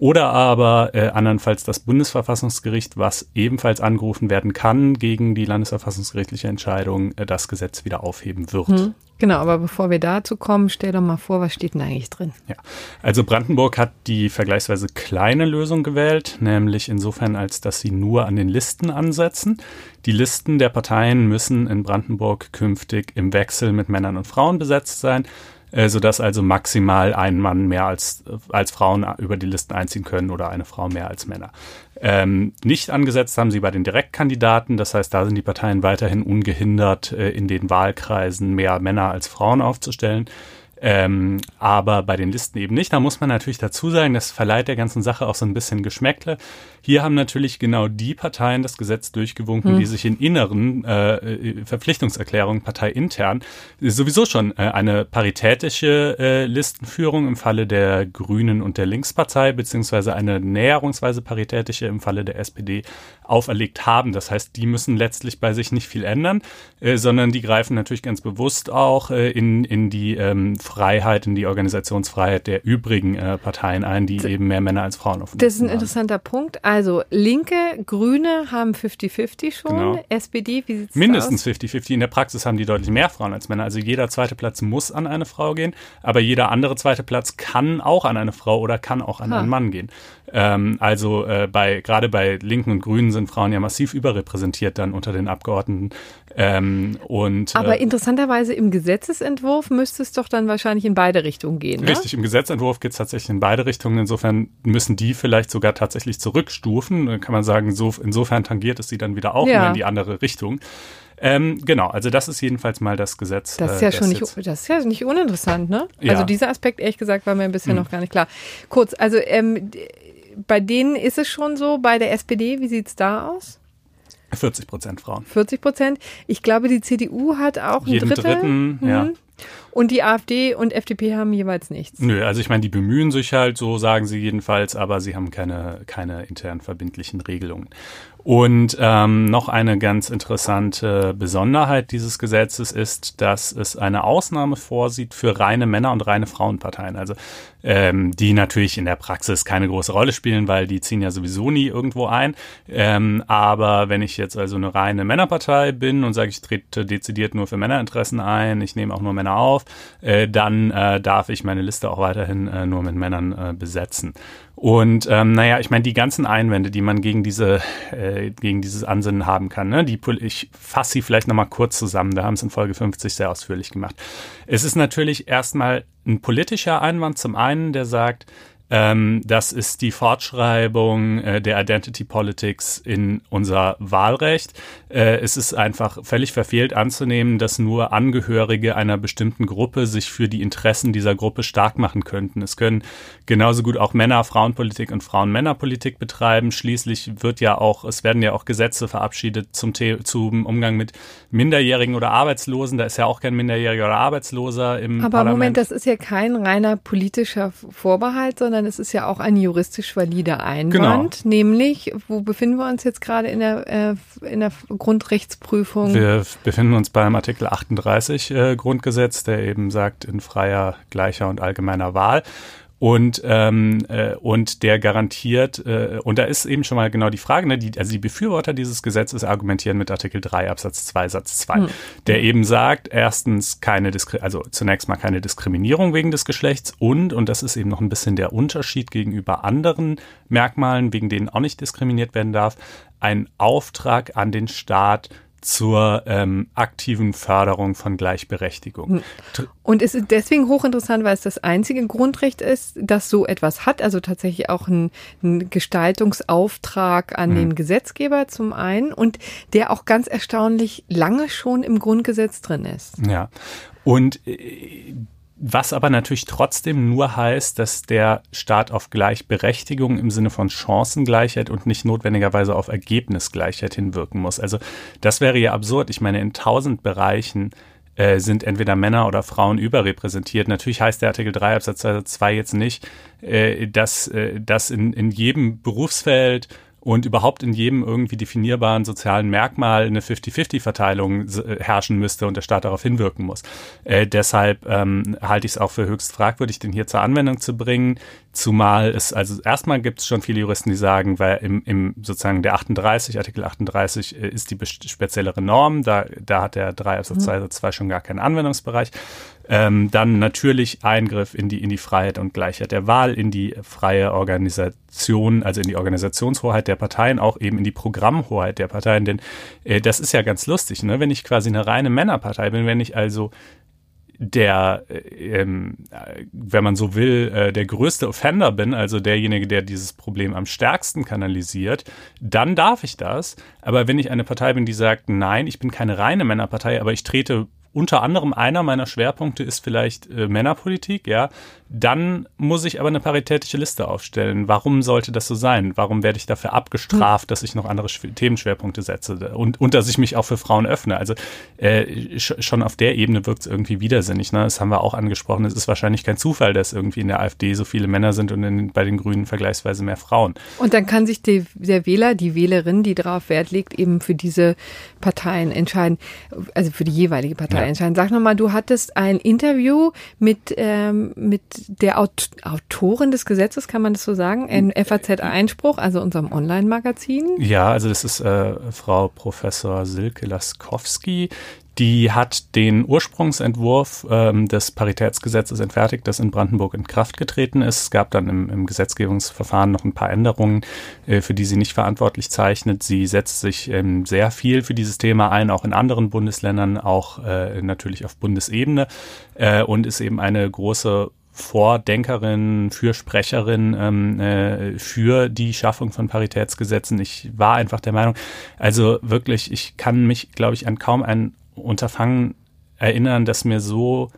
oder aber äh, andernfalls das Bundesverfassungsgericht, was ebenfalls angerufen werden kann gegen die landesverfassungsgerichtliche Entscheidung, äh, das Gesetz wieder aufheben wird. Hm. Genau, aber bevor wir dazu kommen, stell doch mal vor, was steht denn eigentlich drin? Ja, also Brandenburg hat die vergleichsweise kleine Lösung gewählt, nämlich insofern, als dass sie nur an den Listen ansetzen. Die Listen der Parteien müssen in Brandenburg künftig im Wechsel mit Männern und Frauen besetzt sein äh, sodass also maximal ein Mann mehr als, als Frauen über die Listen einziehen können oder eine Frau mehr als Männer. Ähm, nicht angesetzt haben sie bei den Direktkandidaten, das heißt, da sind die Parteien weiterhin ungehindert, äh, in den Wahlkreisen mehr Männer als Frauen aufzustellen. Ähm, aber bei den Listen eben nicht. Da muss man natürlich dazu sagen, das verleiht der ganzen Sache auch so ein bisschen Geschmäckle. Hier haben natürlich genau die Parteien das Gesetz durchgewunken, hm. die sich in inneren äh, Verpflichtungserklärungen parteiintern sowieso schon äh, eine paritätische äh, Listenführung im Falle der Grünen und der Linkspartei beziehungsweise eine näherungsweise paritätische im Falle der SPD auferlegt haben. Das heißt, die müssen letztlich bei sich nicht viel ändern, äh, sondern die greifen natürlich ganz bewusst auch äh, in, in die ähm, Freiheit, in die Organisationsfreiheit der übrigen äh, Parteien ein, die eben mehr Männer als Frauen auf Das ist ein haben. interessanter Punkt. Also Linke, Grüne haben 50-50 schon. Genau. SPD, wie sieht es aus? Mindestens 50-50. In der Praxis haben die deutlich mehr Frauen als Männer. Also jeder zweite Platz muss an eine Frau gehen, aber jeder andere zweite Platz kann auch an eine Frau oder kann auch an ha. einen Mann gehen. Ähm, also äh, bei gerade bei Linken und Grünen sind Frauen ja massiv überrepräsentiert dann unter den Abgeordneten. Ähm, und, Aber äh, interessanterweise im Gesetzesentwurf müsste es doch dann wahrscheinlich in beide Richtungen gehen. Ne? Richtig, im Gesetzentwurf geht es tatsächlich in beide Richtungen. Insofern müssen die vielleicht sogar tatsächlich zurückstufen. Dann kann man sagen, so, insofern tangiert es sie dann wieder auch ja. in die andere Richtung. Ähm, genau, also das ist jedenfalls mal das Gesetz. Das ist ja äh, schon nicht, das ist ja nicht uninteressant, ne? Ja. Also dieser Aspekt, ehrlich gesagt, war mir bisher hm. noch gar nicht klar. Kurz, also ähm, bei denen ist es schon so, bei der SPD, wie sieht es da aus? 40 Prozent Frauen. 40 Prozent. Ich glaube, die CDU hat auch Jeden ein Drittel. Dritten, mhm. ja. Und die AfD und FDP haben jeweils nichts. Nö, also ich meine, die bemühen sich halt, so sagen sie jedenfalls, aber sie haben keine, keine intern verbindlichen Regelungen. Und ähm, noch eine ganz interessante Besonderheit dieses Gesetzes ist, dass es eine Ausnahme vorsieht für reine Männer- und reine Frauenparteien. Also ähm, die natürlich in der Praxis keine große Rolle spielen, weil die ziehen ja sowieso nie irgendwo ein. Ähm, aber wenn ich jetzt also eine reine Männerpartei bin und sage, ich trete dezidiert nur für Männerinteressen ein, ich nehme auch nur Männer auf, äh, dann äh, darf ich meine Liste auch weiterhin äh, nur mit Männern äh, besetzen. Und ähm, naja, ich meine, die ganzen Einwände, die man gegen diese, äh, gegen dieses Ansinnen haben kann, ne, die ich fasse sie vielleicht nochmal kurz zusammen. Wir haben es in Folge 50 sehr ausführlich gemacht. Es ist natürlich erstmal ein politischer Einwand zum einen, der sagt, ähm, das ist die Fortschreibung äh, der Identity Politics in unser Wahlrecht. Äh, es ist einfach völlig verfehlt anzunehmen, dass nur Angehörige einer bestimmten Gruppe sich für die Interessen dieser Gruppe stark machen könnten. Es können genauso gut auch Männer Frauenpolitik und Frauen Männerpolitik betreiben. Schließlich wird ja auch, es werden ja auch Gesetze verabschiedet zum, zum Umgang mit Minderjährigen oder Arbeitslosen. Da ist ja auch kein Minderjähriger oder Arbeitsloser im Aber Parlament. Moment, das ist ja kein reiner politischer Vorbehalt, sondern sondern es ist ja auch ein juristisch valider Einwand, genau. nämlich, wo befinden wir uns jetzt gerade in der, äh, in der Grundrechtsprüfung? Wir befinden uns beim Artikel 38 äh, Grundgesetz, der eben sagt, in freier, gleicher und allgemeiner Wahl und ähm, äh, und der garantiert äh, und da ist eben schon mal genau die Frage, ne, die, also die Befürworter dieses Gesetzes argumentieren mit Artikel 3 Absatz 2 Satz 2, hm. der eben sagt, erstens keine Diskri also zunächst mal keine Diskriminierung wegen des Geschlechts und und das ist eben noch ein bisschen der Unterschied gegenüber anderen Merkmalen, wegen denen auch nicht diskriminiert werden darf, ein Auftrag an den Staat zur ähm, aktiven Förderung von Gleichberechtigung. Hm. Und es ist deswegen hochinteressant, weil es das einzige Grundrecht ist, das so etwas hat, also tatsächlich auch ein, ein Gestaltungsauftrag an mhm. den Gesetzgeber zum einen und der auch ganz erstaunlich lange schon im Grundgesetz drin ist. Ja. Und äh, was aber natürlich trotzdem nur heißt, dass der Staat auf Gleichberechtigung im Sinne von Chancengleichheit und nicht notwendigerweise auf Ergebnisgleichheit hinwirken muss. Also das wäre ja absurd. Ich meine, in tausend Bereichen äh, sind entweder Männer oder Frauen überrepräsentiert. Natürlich heißt der Artikel 3 Absatz 2 jetzt nicht, äh, dass, äh, dass in, in jedem Berufsfeld und überhaupt in jedem irgendwie definierbaren sozialen Merkmal eine 50-50-Verteilung äh, herrschen müsste und der Staat darauf hinwirken muss. Äh, deshalb ähm, halte ich es auch für höchst fragwürdig, den hier zur Anwendung zu bringen. Zumal es, also erstmal gibt es schon viele Juristen, die sagen, weil im, im sozusagen der 38, Artikel 38 äh, ist die speziellere Norm, da, da hat der 3 Absatz 2 Absatz 2 schon gar keinen Anwendungsbereich. Ähm, dann natürlich Eingriff in die, in die Freiheit und Gleichheit der Wahl, in die freie Organisation, also in die Organisationshoheit der Parteien, auch eben in die Programmhoheit der Parteien. Denn äh, das ist ja ganz lustig, ne? wenn ich quasi eine reine Männerpartei bin, wenn ich also der, äh, ähm, wenn man so will, äh, der größte Offender bin, also derjenige, der dieses Problem am stärksten kanalisiert, dann darf ich das. Aber wenn ich eine Partei bin, die sagt, nein, ich bin keine reine Männerpartei, aber ich trete unter anderem einer meiner Schwerpunkte ist vielleicht äh, Männerpolitik, ja, dann muss ich aber eine paritätische Liste aufstellen. Warum sollte das so sein? Warum werde ich dafür abgestraft, dass ich noch andere Sch Themenschwerpunkte setze und, und dass ich mich auch für Frauen öffne? Also äh, schon auf der Ebene wirkt es irgendwie widersinnig. Ne? Das haben wir auch angesprochen. Es ist wahrscheinlich kein Zufall, dass irgendwie in der AfD so viele Männer sind und in, bei den Grünen vergleichsweise mehr Frauen. Und dann kann sich die, der Wähler, die Wählerin, die darauf Wert legt, eben für diese Parteien entscheiden, also für die jeweilige Partei Fall ja. entscheiden. Sag nochmal, du hattest ein Interview mit, ähm, mit der Aut Autorin des Gesetzes, kann man das so sagen? In FAZ Einspruch, also unserem Online-Magazin. Ja, also das ist äh, Frau Professor Silke Laskowski, die hat den Ursprungsentwurf ähm, des Paritätsgesetzes entfertigt, das in Brandenburg in Kraft getreten ist. Es gab dann im, im Gesetzgebungsverfahren noch ein paar Änderungen, äh, für die sie nicht verantwortlich zeichnet. Sie setzt sich ähm, sehr viel für dieses Thema ein, auch in anderen Bundesländern, auch äh, natürlich auf Bundesebene äh, und ist eben eine große Vordenkerin, Fürsprecherin ähm, äh, für die Schaffung von Paritätsgesetzen. Ich war einfach der Meinung, also wirklich, ich kann mich, glaube ich, an kaum einen Unterfangen erinnern, das mir so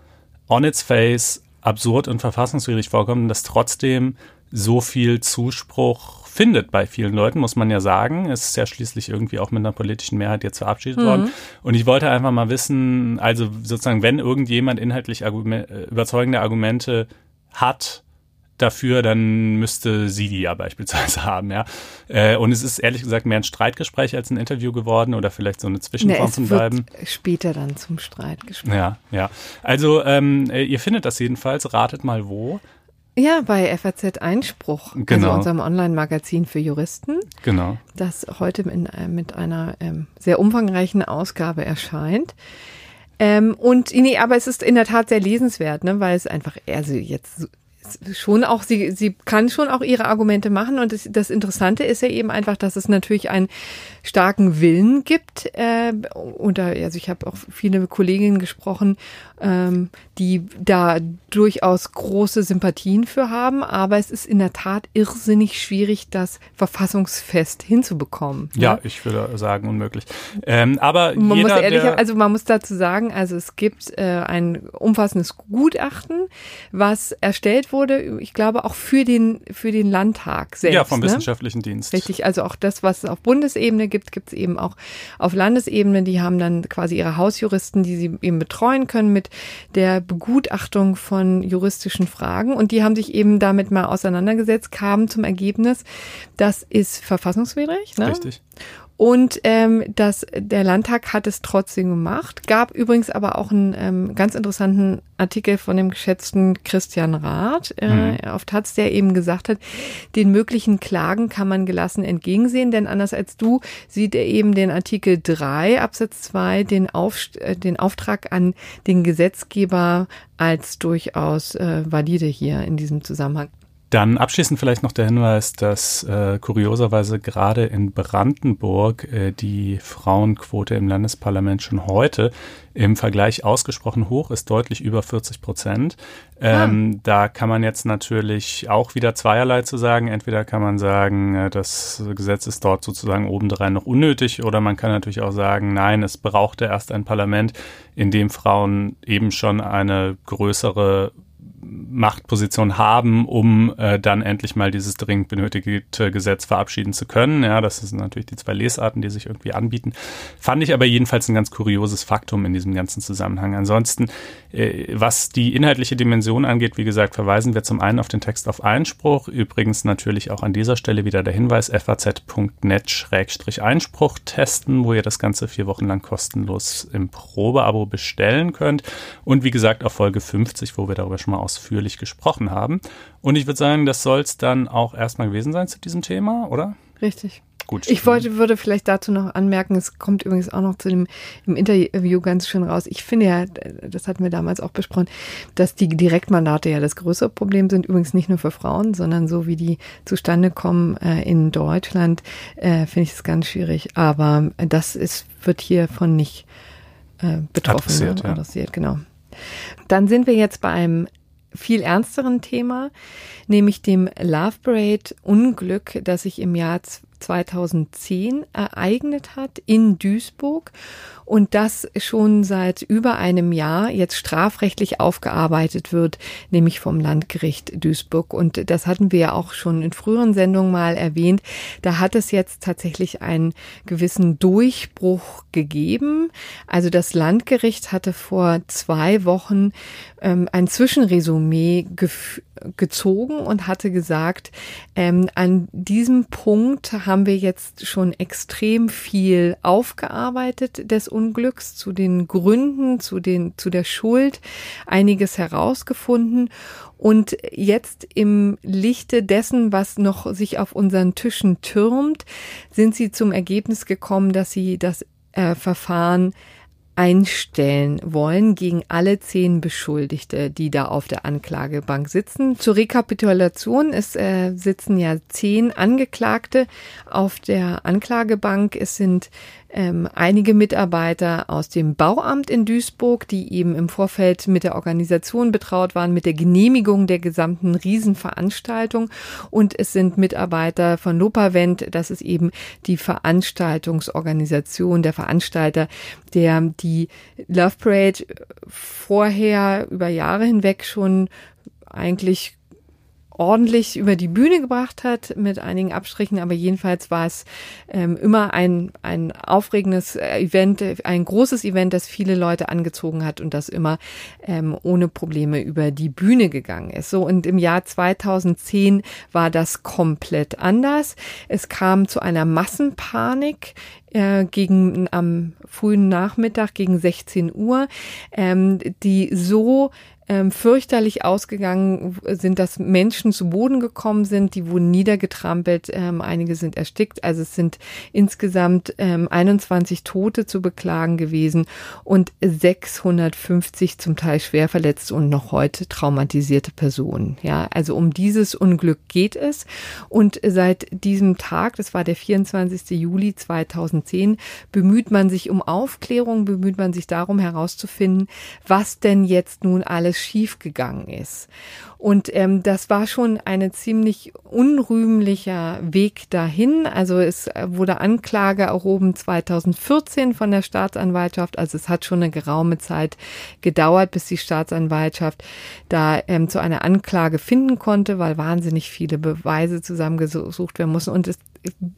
on its face absurd und verfassungswidrig vorkommt, dass trotzdem so viel Zuspruch findet bei vielen Leuten, muss man ja sagen. Es ist ja schließlich irgendwie auch mit einer politischen Mehrheit jetzt verabschiedet mhm. worden. Und ich wollte einfach mal wissen, also sozusagen, wenn irgendjemand inhaltlich Argument, äh, überzeugende Argumente hat, dafür, dann müsste sie die ja <laughs> beispielsweise haben, ja. Äh, und es ist ehrlich gesagt mehr ein Streitgespräch als ein Interview geworden oder vielleicht so eine Zwischenform nee, von beiden. Später dann zum Streitgespräch. Ja, ja. Also ähm, äh, ihr findet das jedenfalls. Ratet mal wo. Ja, bei FAZ Einspruch, also genau. also unserem Online-Magazin für Juristen. Genau. Das heute in, äh, mit einer ähm, sehr umfangreichen Ausgabe erscheint. Ähm, und nee, aber es ist in der Tat sehr lesenswert, ne, weil es einfach, also jetzt schon auch, sie, sie kann schon auch ihre Argumente machen. Und das, das Interessante ist ja eben einfach, dass es natürlich einen starken Willen gibt. Äh, und da, also ich habe auch viele Kolleginnen gesprochen, ähm, die da durchaus große Sympathien für haben. Aber es ist in der Tat irrsinnig schwierig, das verfassungsfest hinzubekommen. Ne? Ja, ich würde sagen, unmöglich. Ähm, aber man jeder, muss ehrlich, also man muss dazu sagen, also es gibt äh, ein umfassendes Gutachten, was erstellt wurde, ich glaube auch für den für den Landtag selbst. Ja, vom ne? wissenschaftlichen Dienst. Richtig, also auch das, was es auf Bundesebene gibt, gibt es eben auch auf Landesebene. Die haben dann quasi ihre Hausjuristen, die sie eben betreuen können mit der Begutachtung von juristischen Fragen. Und die haben sich eben damit mal auseinandergesetzt, kamen zum Ergebnis, das ist verfassungswidrig. Ne? Richtig. Und ähm, das, der Landtag hat es trotzdem gemacht. Gab übrigens aber auch einen ähm, ganz interessanten Artikel von dem geschätzten Christian Rath äh, mhm. auf Taz, der eben gesagt hat, den möglichen Klagen kann man gelassen entgegensehen, denn anders als du sieht er eben den Artikel 3 Absatz 2 den, Auf, äh, den Auftrag an den Gesetzgeber als durchaus äh, valide hier in diesem Zusammenhang. Dann abschließend vielleicht noch der Hinweis, dass äh, kurioserweise gerade in Brandenburg äh, die Frauenquote im Landesparlament schon heute im Vergleich ausgesprochen hoch ist, deutlich über 40 Prozent. Ähm, ah. Da kann man jetzt natürlich auch wieder zweierlei zu sagen. Entweder kann man sagen, äh, das Gesetz ist dort sozusagen obendrein noch unnötig, oder man kann natürlich auch sagen, nein, es brauchte erst ein Parlament, in dem Frauen eben schon eine größere Machtposition haben, um äh, dann endlich mal dieses dringend benötigte Gesetz verabschieden zu können. Ja, das sind natürlich die zwei Lesarten, die sich irgendwie anbieten. Fand ich aber jedenfalls ein ganz kurioses Faktum in diesem ganzen Zusammenhang. Ansonsten, äh, was die inhaltliche Dimension angeht, wie gesagt, verweisen wir zum einen auf den Text auf Einspruch. Übrigens natürlich auch an dieser Stelle wieder der Hinweis faz.net-einspruch testen, wo ihr das Ganze vier Wochen lang kostenlos im Probeabo bestellen könnt. Und wie gesagt, auf Folge 50, wo wir darüber schon mal aus ausführlich gesprochen haben. Und ich würde sagen, das soll es dann auch erstmal gewesen sein zu diesem Thema, oder? Richtig. Gut. Ich wollte, würde vielleicht dazu noch anmerken, es kommt übrigens auch noch zu dem im Interview ganz schön raus. Ich finde ja, das hatten wir damals auch besprochen, dass die Direktmandate ja das größere Problem sind. Übrigens nicht nur für Frauen, sondern so wie die zustande kommen äh, in Deutschland, äh, finde ich es ganz schwierig. Aber das ist, wird hiervon nicht äh, betroffen. Adressiert, ne? ja. Adressiert, genau. Dann sind wir jetzt bei einem viel ernsteren Thema, nämlich dem Love Parade Unglück, das sich im Jahr 2010 ereignet hat in Duisburg und das schon seit über einem Jahr jetzt strafrechtlich aufgearbeitet wird, nämlich vom Landgericht Duisburg. Und das hatten wir ja auch schon in früheren Sendungen mal erwähnt. Da hat es jetzt tatsächlich einen gewissen Durchbruch gegeben. Also das Landgericht hatte vor zwei Wochen ähm, ein Zwischenresümee gezogen und hatte gesagt, ähm, an diesem Punkt haben wir jetzt schon extrem viel aufgearbeitet des Unglücks, zu den Gründen, zu den, zu der Schuld, einiges herausgefunden und jetzt im Lichte dessen, was noch sich auf unseren Tischen türmt, sind sie zum Ergebnis gekommen, dass sie das äh, Verfahren einstellen wollen gegen alle zehn Beschuldigte, die da auf der Anklagebank sitzen. Zur Rekapitulation, es äh, sitzen ja zehn Angeklagte auf der Anklagebank. Es sind ähm, einige Mitarbeiter aus dem Bauamt in Duisburg, die eben im Vorfeld mit der Organisation betraut waren, mit der Genehmigung der gesamten Riesenveranstaltung. Und es sind Mitarbeiter von Lopavent, das ist eben die Veranstaltungsorganisation, der Veranstalter, der die Love Parade vorher über Jahre hinweg schon eigentlich ordentlich über die Bühne gebracht hat, mit einigen Abstrichen, aber jedenfalls war es ähm, immer ein, ein aufregendes Event, ein großes Event, das viele Leute angezogen hat und das immer ähm, ohne Probleme über die Bühne gegangen ist. So, und im Jahr 2010 war das komplett anders. Es kam zu einer Massenpanik äh, gegen am frühen Nachmittag gegen 16 Uhr, ähm, die so ähm, fürchterlich ausgegangen sind, dass Menschen zu Boden gekommen sind, die wurden niedergetrampelt, ähm, einige sind erstickt. Also es sind insgesamt ähm, 21 Tote zu beklagen gewesen und 650 zum Teil schwer verletzte und noch heute traumatisierte Personen. Ja, also um dieses Unglück geht es. Und seit diesem Tag, das war der 24. Juli 2010, bemüht man sich um Aufklärung, bemüht man sich darum herauszufinden, was denn jetzt nun alles schiefgegangen ist. Und ähm, das war schon ein ziemlich unrühmlicher Weg dahin. Also es wurde Anklage erhoben 2014 von der Staatsanwaltschaft. Also es hat schon eine geraume Zeit gedauert, bis die Staatsanwaltschaft da ähm, zu einer Anklage finden konnte, weil wahnsinnig viele Beweise zusammengesucht werden mussten. Und es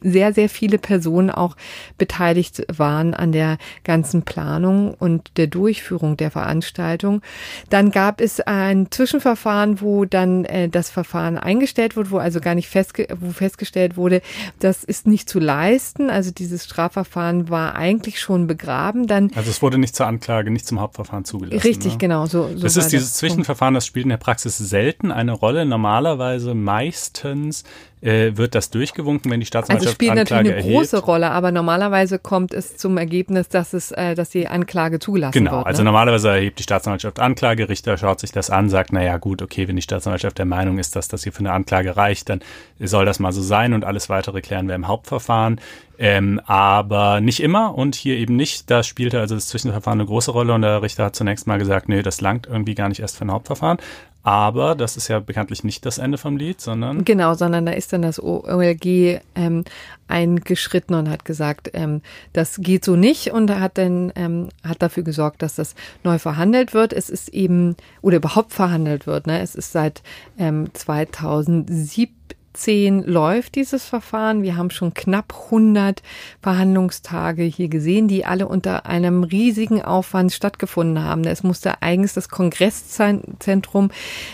sehr, sehr viele Personen auch beteiligt waren an der ganzen Planung und der Durchführung der Veranstaltung. Dann gab es ein Zwischenverfahren, wo dann äh, das Verfahren eingestellt wurde, wo also gar nicht festge wo festgestellt wurde, das ist nicht zu leisten. Also dieses Strafverfahren war eigentlich schon begraben. Dann also es wurde nicht zur Anklage, nicht zum Hauptverfahren zugelassen. Richtig, ne? genau. So, so das ist dieses das Zwischenverfahren, das spielt in der Praxis selten eine Rolle. Normalerweise meistens äh, wird das durchgewunken, wenn die Staatsanwaltschaft Also spielt Anklage natürlich eine erhebt. große Rolle, aber normalerweise kommt es zum Ergebnis, dass es, äh, dass die Anklage zugelassen Genau, wird. also ne? normalerweise erhebt die Staatsanwaltschaft Anklage, Richter schaut sich das an, sagt, naja gut, okay, wenn die Staatsanwaltschaft der Meinung ist, dass das hier für eine Anklage reicht, dann soll das mal so sein und alles weitere klären wir im Hauptverfahren. Ähm, aber nicht immer und hier eben nicht. Da spielte also das Zwischenverfahren eine große Rolle und der Richter hat zunächst mal gesagt, nee, das langt irgendwie gar nicht erst für ein Hauptverfahren. Aber das ist ja bekanntlich nicht das Ende vom Lied, sondern Genau, sondern da ist dann das OLG ähm, eingeschritten und hat gesagt, ähm, das geht so nicht und hat dann ähm, hat dafür gesorgt, dass das neu verhandelt wird. Es ist eben oder überhaupt verhandelt wird. Ne? Es ist seit ähm, 2007 10 läuft dieses Verfahren. Wir haben schon knapp 100 Verhandlungstage hier gesehen, die alle unter einem riesigen Aufwand stattgefunden haben. Es musste eigens das Kongresszentrum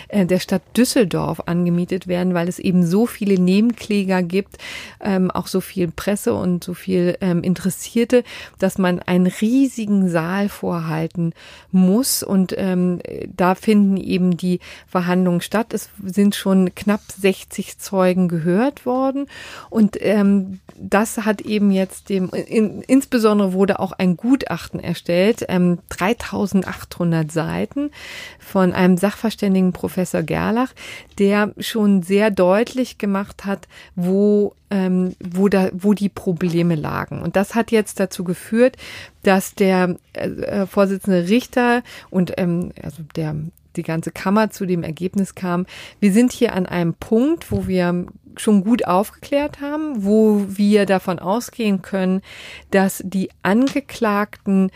äh, der Stadt Düsseldorf angemietet werden, weil es eben so viele Nebenkläger gibt, ähm, auch so viel Presse und so viel ähm, Interessierte, dass man einen riesigen Saal vorhalten muss. Und ähm, da finden eben die Verhandlungen statt. Es sind schon knapp 60 Zeugen gehört worden. Und ähm, das hat eben jetzt dem, in, insbesondere wurde auch ein Gutachten erstellt, ähm, 3800 Seiten von einem Sachverständigen Professor Gerlach, der schon sehr deutlich gemacht hat, wo ähm, wo da wo die Probleme lagen und das hat jetzt dazu geführt, dass der äh, Vorsitzende Richter und ähm, also der die ganze Kammer zu dem Ergebnis kam, wir sind hier an einem Punkt, wo wir schon gut aufgeklärt haben, wo wir davon ausgehen können, dass die Angeklagten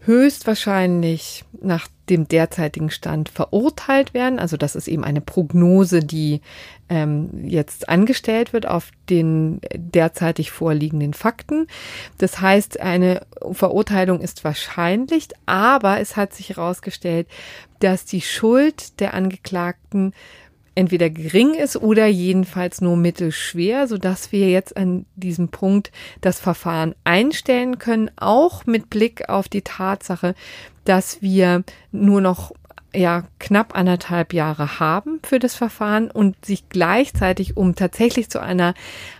höchstwahrscheinlich nach dem derzeitigen Stand verurteilt werden. Also das ist eben eine Prognose, die ähm, jetzt angestellt wird auf den derzeitig vorliegenden Fakten. Das heißt, eine Verurteilung ist wahrscheinlich, aber es hat sich herausgestellt, dass die Schuld der Angeklagten entweder gering ist oder jedenfalls nur mittelschwer, so dass wir jetzt an diesem Punkt das Verfahren einstellen können, auch mit Blick auf die Tatsache, dass wir nur noch ja knapp anderthalb Jahre haben für das Verfahren und sich gleichzeitig, um tatsächlich zu einer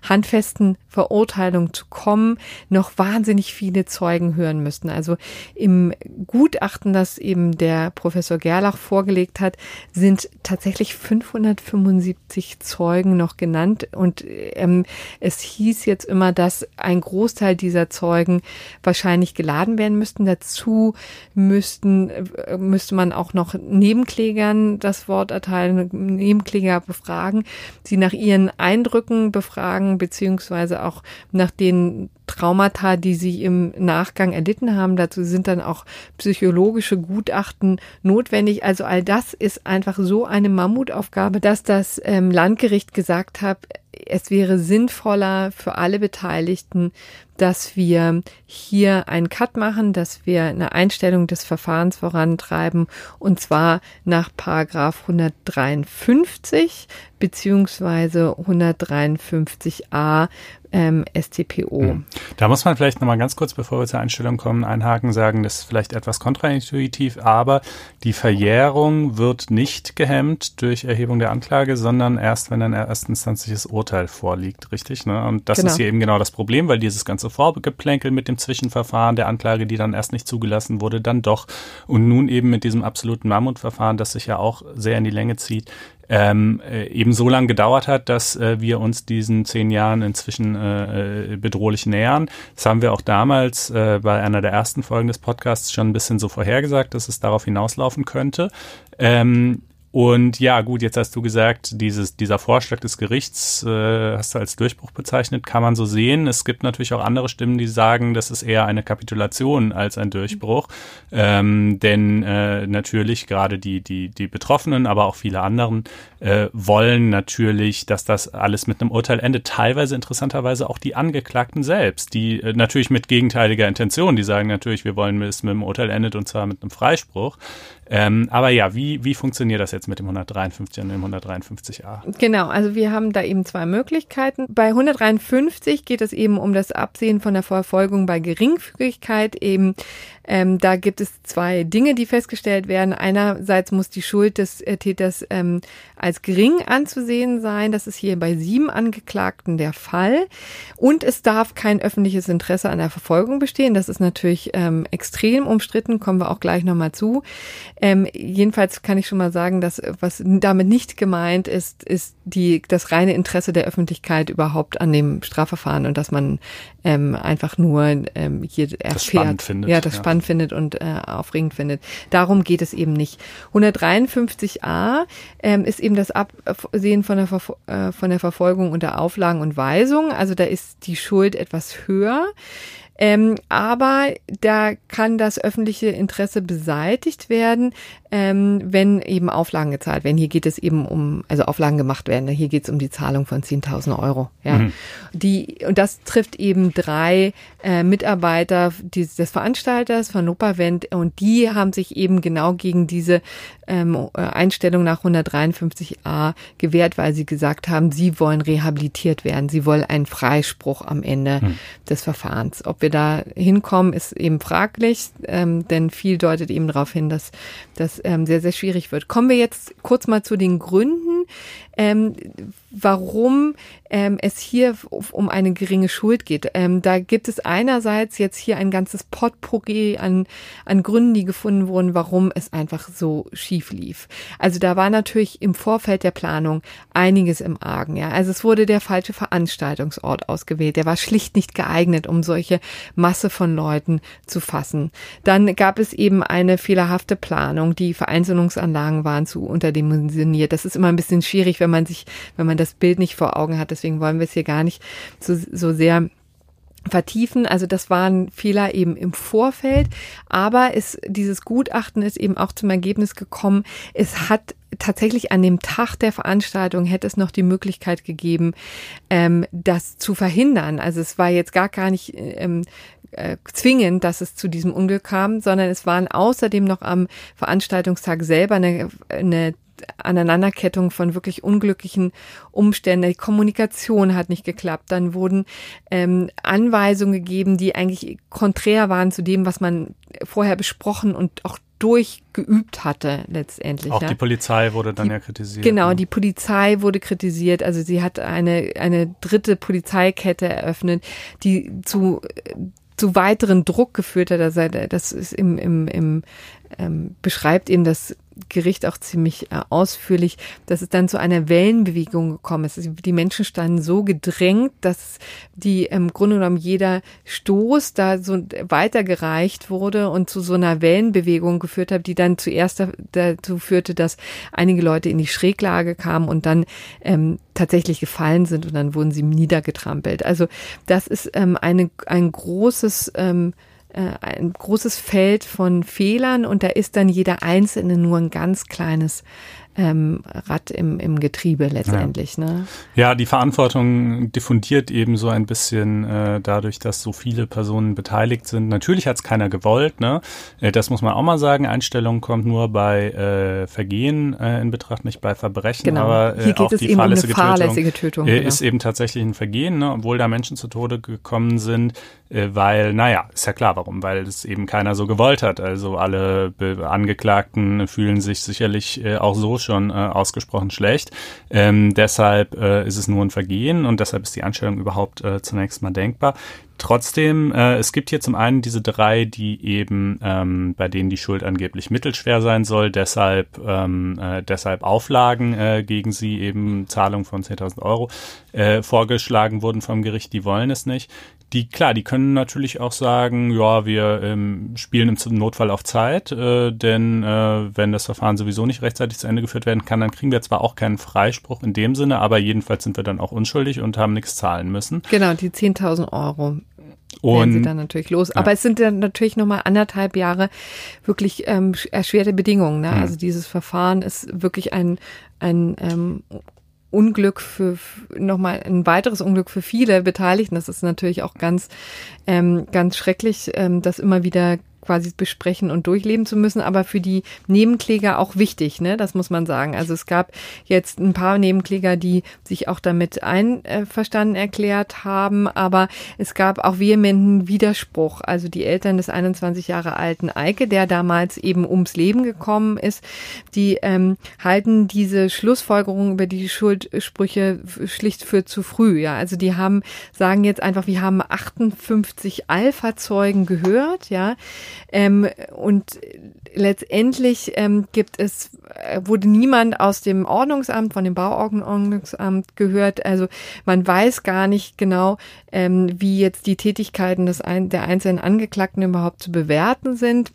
handfesten Verurteilung zu kommen, noch wahnsinnig viele Zeugen hören müssten. Also im Gutachten, das eben der Professor Gerlach vorgelegt hat, sind tatsächlich 575 Zeugen noch genannt und ähm, es hieß jetzt immer, dass ein Großteil dieser Zeugen wahrscheinlich geladen werden müssten. Dazu müssten, äh, müsste man auch noch Nebenklägern das Wort erteilen, Nebenkläger befragen, sie nach ihren Eindrücken befragen, beziehungsweise auch nach den Traumata, die sie im Nachgang erlitten haben. Dazu sind dann auch psychologische Gutachten notwendig. Also all das ist einfach so eine Mammutaufgabe, dass das ähm, Landgericht gesagt hat, es wäre sinnvoller für alle Beteiligten, dass wir hier einen Cut machen, dass wir eine Einstellung des Verfahrens vorantreiben und zwar nach Paragraph 153 beziehungsweise 153a ähm, StPO. Hm. Da muss man vielleicht nochmal ganz kurz, bevor wir zur Einstellung kommen, einhaken, sagen, das ist vielleicht etwas kontraintuitiv, aber die Verjährung wird nicht gehemmt durch Erhebung der Anklage, sondern erst, wenn ein erstinstanzliches Urteil vorliegt, richtig? Ne? Und das genau. ist hier eben genau das Problem, weil dieses ganze Vorgeplänkel mit dem Zwischenverfahren der Anklage, die dann erst nicht zugelassen wurde, dann doch und nun eben mit diesem absoluten Mammutverfahren, das sich ja auch sehr in die Länge zieht, ähm, äh, eben so lange gedauert hat, dass äh, wir uns diesen zehn Jahren inzwischen äh, äh, bedrohlich nähern. Das haben wir auch damals äh, bei einer der ersten Folgen des Podcasts schon ein bisschen so vorhergesagt, dass es darauf hinauslaufen könnte. Ähm, und ja, gut, jetzt hast du gesagt, dieses, dieser Vorschlag des Gerichts äh, hast du als Durchbruch bezeichnet, kann man so sehen. Es gibt natürlich auch andere Stimmen, die sagen, das ist eher eine Kapitulation als ein Durchbruch. Ähm, denn äh, natürlich gerade die, die, die Betroffenen, aber auch viele anderen äh, wollen natürlich, dass das alles mit einem Urteil endet. Teilweise interessanterweise auch die Angeklagten selbst, die äh, natürlich mit gegenteiliger Intention, die sagen natürlich, wir wollen, es mit einem Urteil endet und zwar mit einem Freispruch. Ähm, aber ja, wie, wie funktioniert das jetzt mit dem 153 und dem 153a? Genau, also wir haben da eben zwei Möglichkeiten. Bei 153 geht es eben um das Absehen von der Verfolgung bei Geringfügigkeit. Eben ähm, da gibt es zwei Dinge, die festgestellt werden. Einerseits muss die Schuld des äh, Täters ähm, als gering anzusehen sein. Das ist hier bei sieben Angeklagten der Fall. Und es darf kein öffentliches Interesse an der Verfolgung bestehen. Das ist natürlich ähm, extrem umstritten, kommen wir auch gleich nochmal zu. Ähm, jedenfalls kann ich schon mal sagen, dass was damit nicht gemeint ist, ist die, das reine Interesse der Öffentlichkeit überhaupt an dem Strafverfahren und dass man ähm, einfach nur ähm, hier erfährt. Das spannend findet. Ja, das ja. spannend findet und äh, aufregend findet. Darum geht es eben nicht. 153a ähm, ist eben das Absehen von der, Ver äh, von der Verfolgung unter Auflagen und Weisungen. Also da ist die Schuld etwas höher. Ähm, aber da kann das öffentliche Interesse beseitigt werden, ähm, wenn eben Auflagen gezahlt werden. Hier geht es eben um, also Auflagen gemacht werden. Hier geht es um die Zahlung von 10.000 Euro. Ja. Mhm. Die, und das trifft eben drei äh, Mitarbeiter des, des Veranstalters von Nopavent und die haben sich eben genau gegen diese ähm, Einstellung nach 153a gewährt, weil sie gesagt haben, sie wollen rehabilitiert werden. Sie wollen einen Freispruch am Ende mhm. des Verfahrens. Ob wir da hinkommen, ist eben fraglich, ähm, denn viel deutet eben darauf hin, dass das ähm, sehr, sehr schwierig wird. Kommen wir jetzt kurz mal zu den Gründen, ähm, warum ähm, es hier um eine geringe Schuld geht. Ähm, da gibt es einerseits jetzt hier ein ganzes Potpourri an, an Gründen, die gefunden wurden, warum es einfach so schief lief. Also da war natürlich im Vorfeld der Planung einiges im Argen. Ja, also es wurde der falsche Veranstaltungsort ausgewählt. Der war schlicht nicht geeignet, um solche Masse von Leuten zu fassen. Dann gab es eben eine fehlerhafte Planung. Die Vereinzelungsanlagen waren zu unterdimensioniert. Das ist immer ein bisschen schwierig, wenn man sich, wenn man das Bild nicht vor Augen hat. Deswegen wollen wir es hier gar nicht so, so sehr vertiefen. Also das waren Fehler eben im Vorfeld, aber es, dieses Gutachten ist eben auch zum Ergebnis gekommen, es hat tatsächlich an dem Tag der Veranstaltung hätte es noch die Möglichkeit gegeben, ähm, das zu verhindern. Also es war jetzt gar gar nicht ähm, äh, zwingend, dass es zu diesem Unglück kam, sondern es waren außerdem noch am Veranstaltungstag selber eine, eine Aneinanderkettung von wirklich unglücklichen Umständen. Die Kommunikation hat nicht geklappt. Dann wurden ähm, Anweisungen gegeben, die eigentlich konträr waren zu dem, was man vorher besprochen und auch durchgeübt hatte letztendlich. Auch ja. die Polizei wurde dann die, ja kritisiert. Genau, ne? die Polizei wurde kritisiert. Also sie hat eine, eine dritte Polizeikette eröffnet, die zu zu weiteren Druck geführt hat. Also das ist im, im, im ähm, beschreibt eben das Gericht auch ziemlich äh, ausführlich, dass es dann zu einer Wellenbewegung gekommen ist. Also die Menschen standen so gedrängt, dass die im Grunde genommen jeder Stoß da so weitergereicht wurde und zu so einer Wellenbewegung geführt hat, die dann zuerst dazu führte, dass einige Leute in die Schräglage kamen und dann ähm, tatsächlich gefallen sind und dann wurden sie niedergetrampelt. Also das ist ähm, eine, ein großes ähm, äh, ein großes Feld von Fehlern und da ist dann jeder Einzelne nur ein ganz kleines ähm, Rad im, im Getriebe letztendlich. Ja. Ne? ja, die Verantwortung diffundiert eben so ein bisschen äh, dadurch, dass so viele Personen beteiligt sind. Natürlich hat es keiner gewollt, ne? Äh, das muss man auch mal sagen. Einstellung kommt nur bei äh, Vergehen äh, in Betracht, nicht bei Verbrechen. Genau. Aber äh, Hier geht auch es die eben fahrlässige, um eine fahrlässige Tötung, Tötung äh, genau. ist eben tatsächlich ein Vergehen, ne? obwohl da Menschen zu Tode gekommen sind, äh, weil, naja, ist ja klar, warum, weil es eben keiner so gewollt hat. Also alle Be Angeklagten fühlen sich sicherlich äh, auch so schon äh, ausgesprochen schlecht. Ähm, deshalb äh, ist es nur ein Vergehen und deshalb ist die Anstellung überhaupt äh, zunächst mal denkbar. Trotzdem, äh, es gibt hier zum einen diese drei, die eben, ähm, bei denen die Schuld angeblich mittelschwer sein soll, deshalb, ähm, äh, deshalb Auflagen äh, gegen sie, eben Zahlung von 10.000 Euro, äh, vorgeschlagen wurden vom Gericht, die wollen es nicht. Die, klar, die können natürlich auch sagen, ja, wir ähm, spielen im Notfall auf Zeit, äh, denn äh, wenn das Verfahren sowieso nicht rechtzeitig zu Ende geführt werden kann, dann kriegen wir zwar auch keinen Freispruch in dem Sinne, aber jedenfalls sind wir dann auch unschuldig und haben nichts zahlen müssen. Genau, die 10.000 Euro und sie dann natürlich los. Ja. Aber es sind dann natürlich nochmal anderthalb Jahre wirklich ähm, erschwerte Bedingungen. Ne? Mhm. Also dieses Verfahren ist wirklich ein, ein ähm, Unglück für nochmal ein weiteres Unglück für viele Beteiligten. Das ist natürlich auch ganz, ähm, ganz schrecklich, ähm, das immer wieder quasi besprechen und durchleben zu müssen, aber für die Nebenkläger auch wichtig, ne? Das muss man sagen. Also es gab jetzt ein paar Nebenkläger, die sich auch damit einverstanden erklärt haben, aber es gab auch vehementen Widerspruch. Also die Eltern des 21 Jahre alten Eike, der damals eben ums Leben gekommen ist, die ähm, halten diese Schlussfolgerung über die Schuldsprüche schlicht für zu früh. Ja, also die haben sagen jetzt einfach, wir haben 58 Alpha-Zeugen gehört, ja. Ähm, und letztendlich ähm, gibt es, wurde niemand aus dem Ordnungsamt, von dem Bauordnungsamt gehört. Also man weiß gar nicht genau, ähm, wie jetzt die Tätigkeiten des ein, der einzelnen Angeklagten überhaupt zu bewerten sind.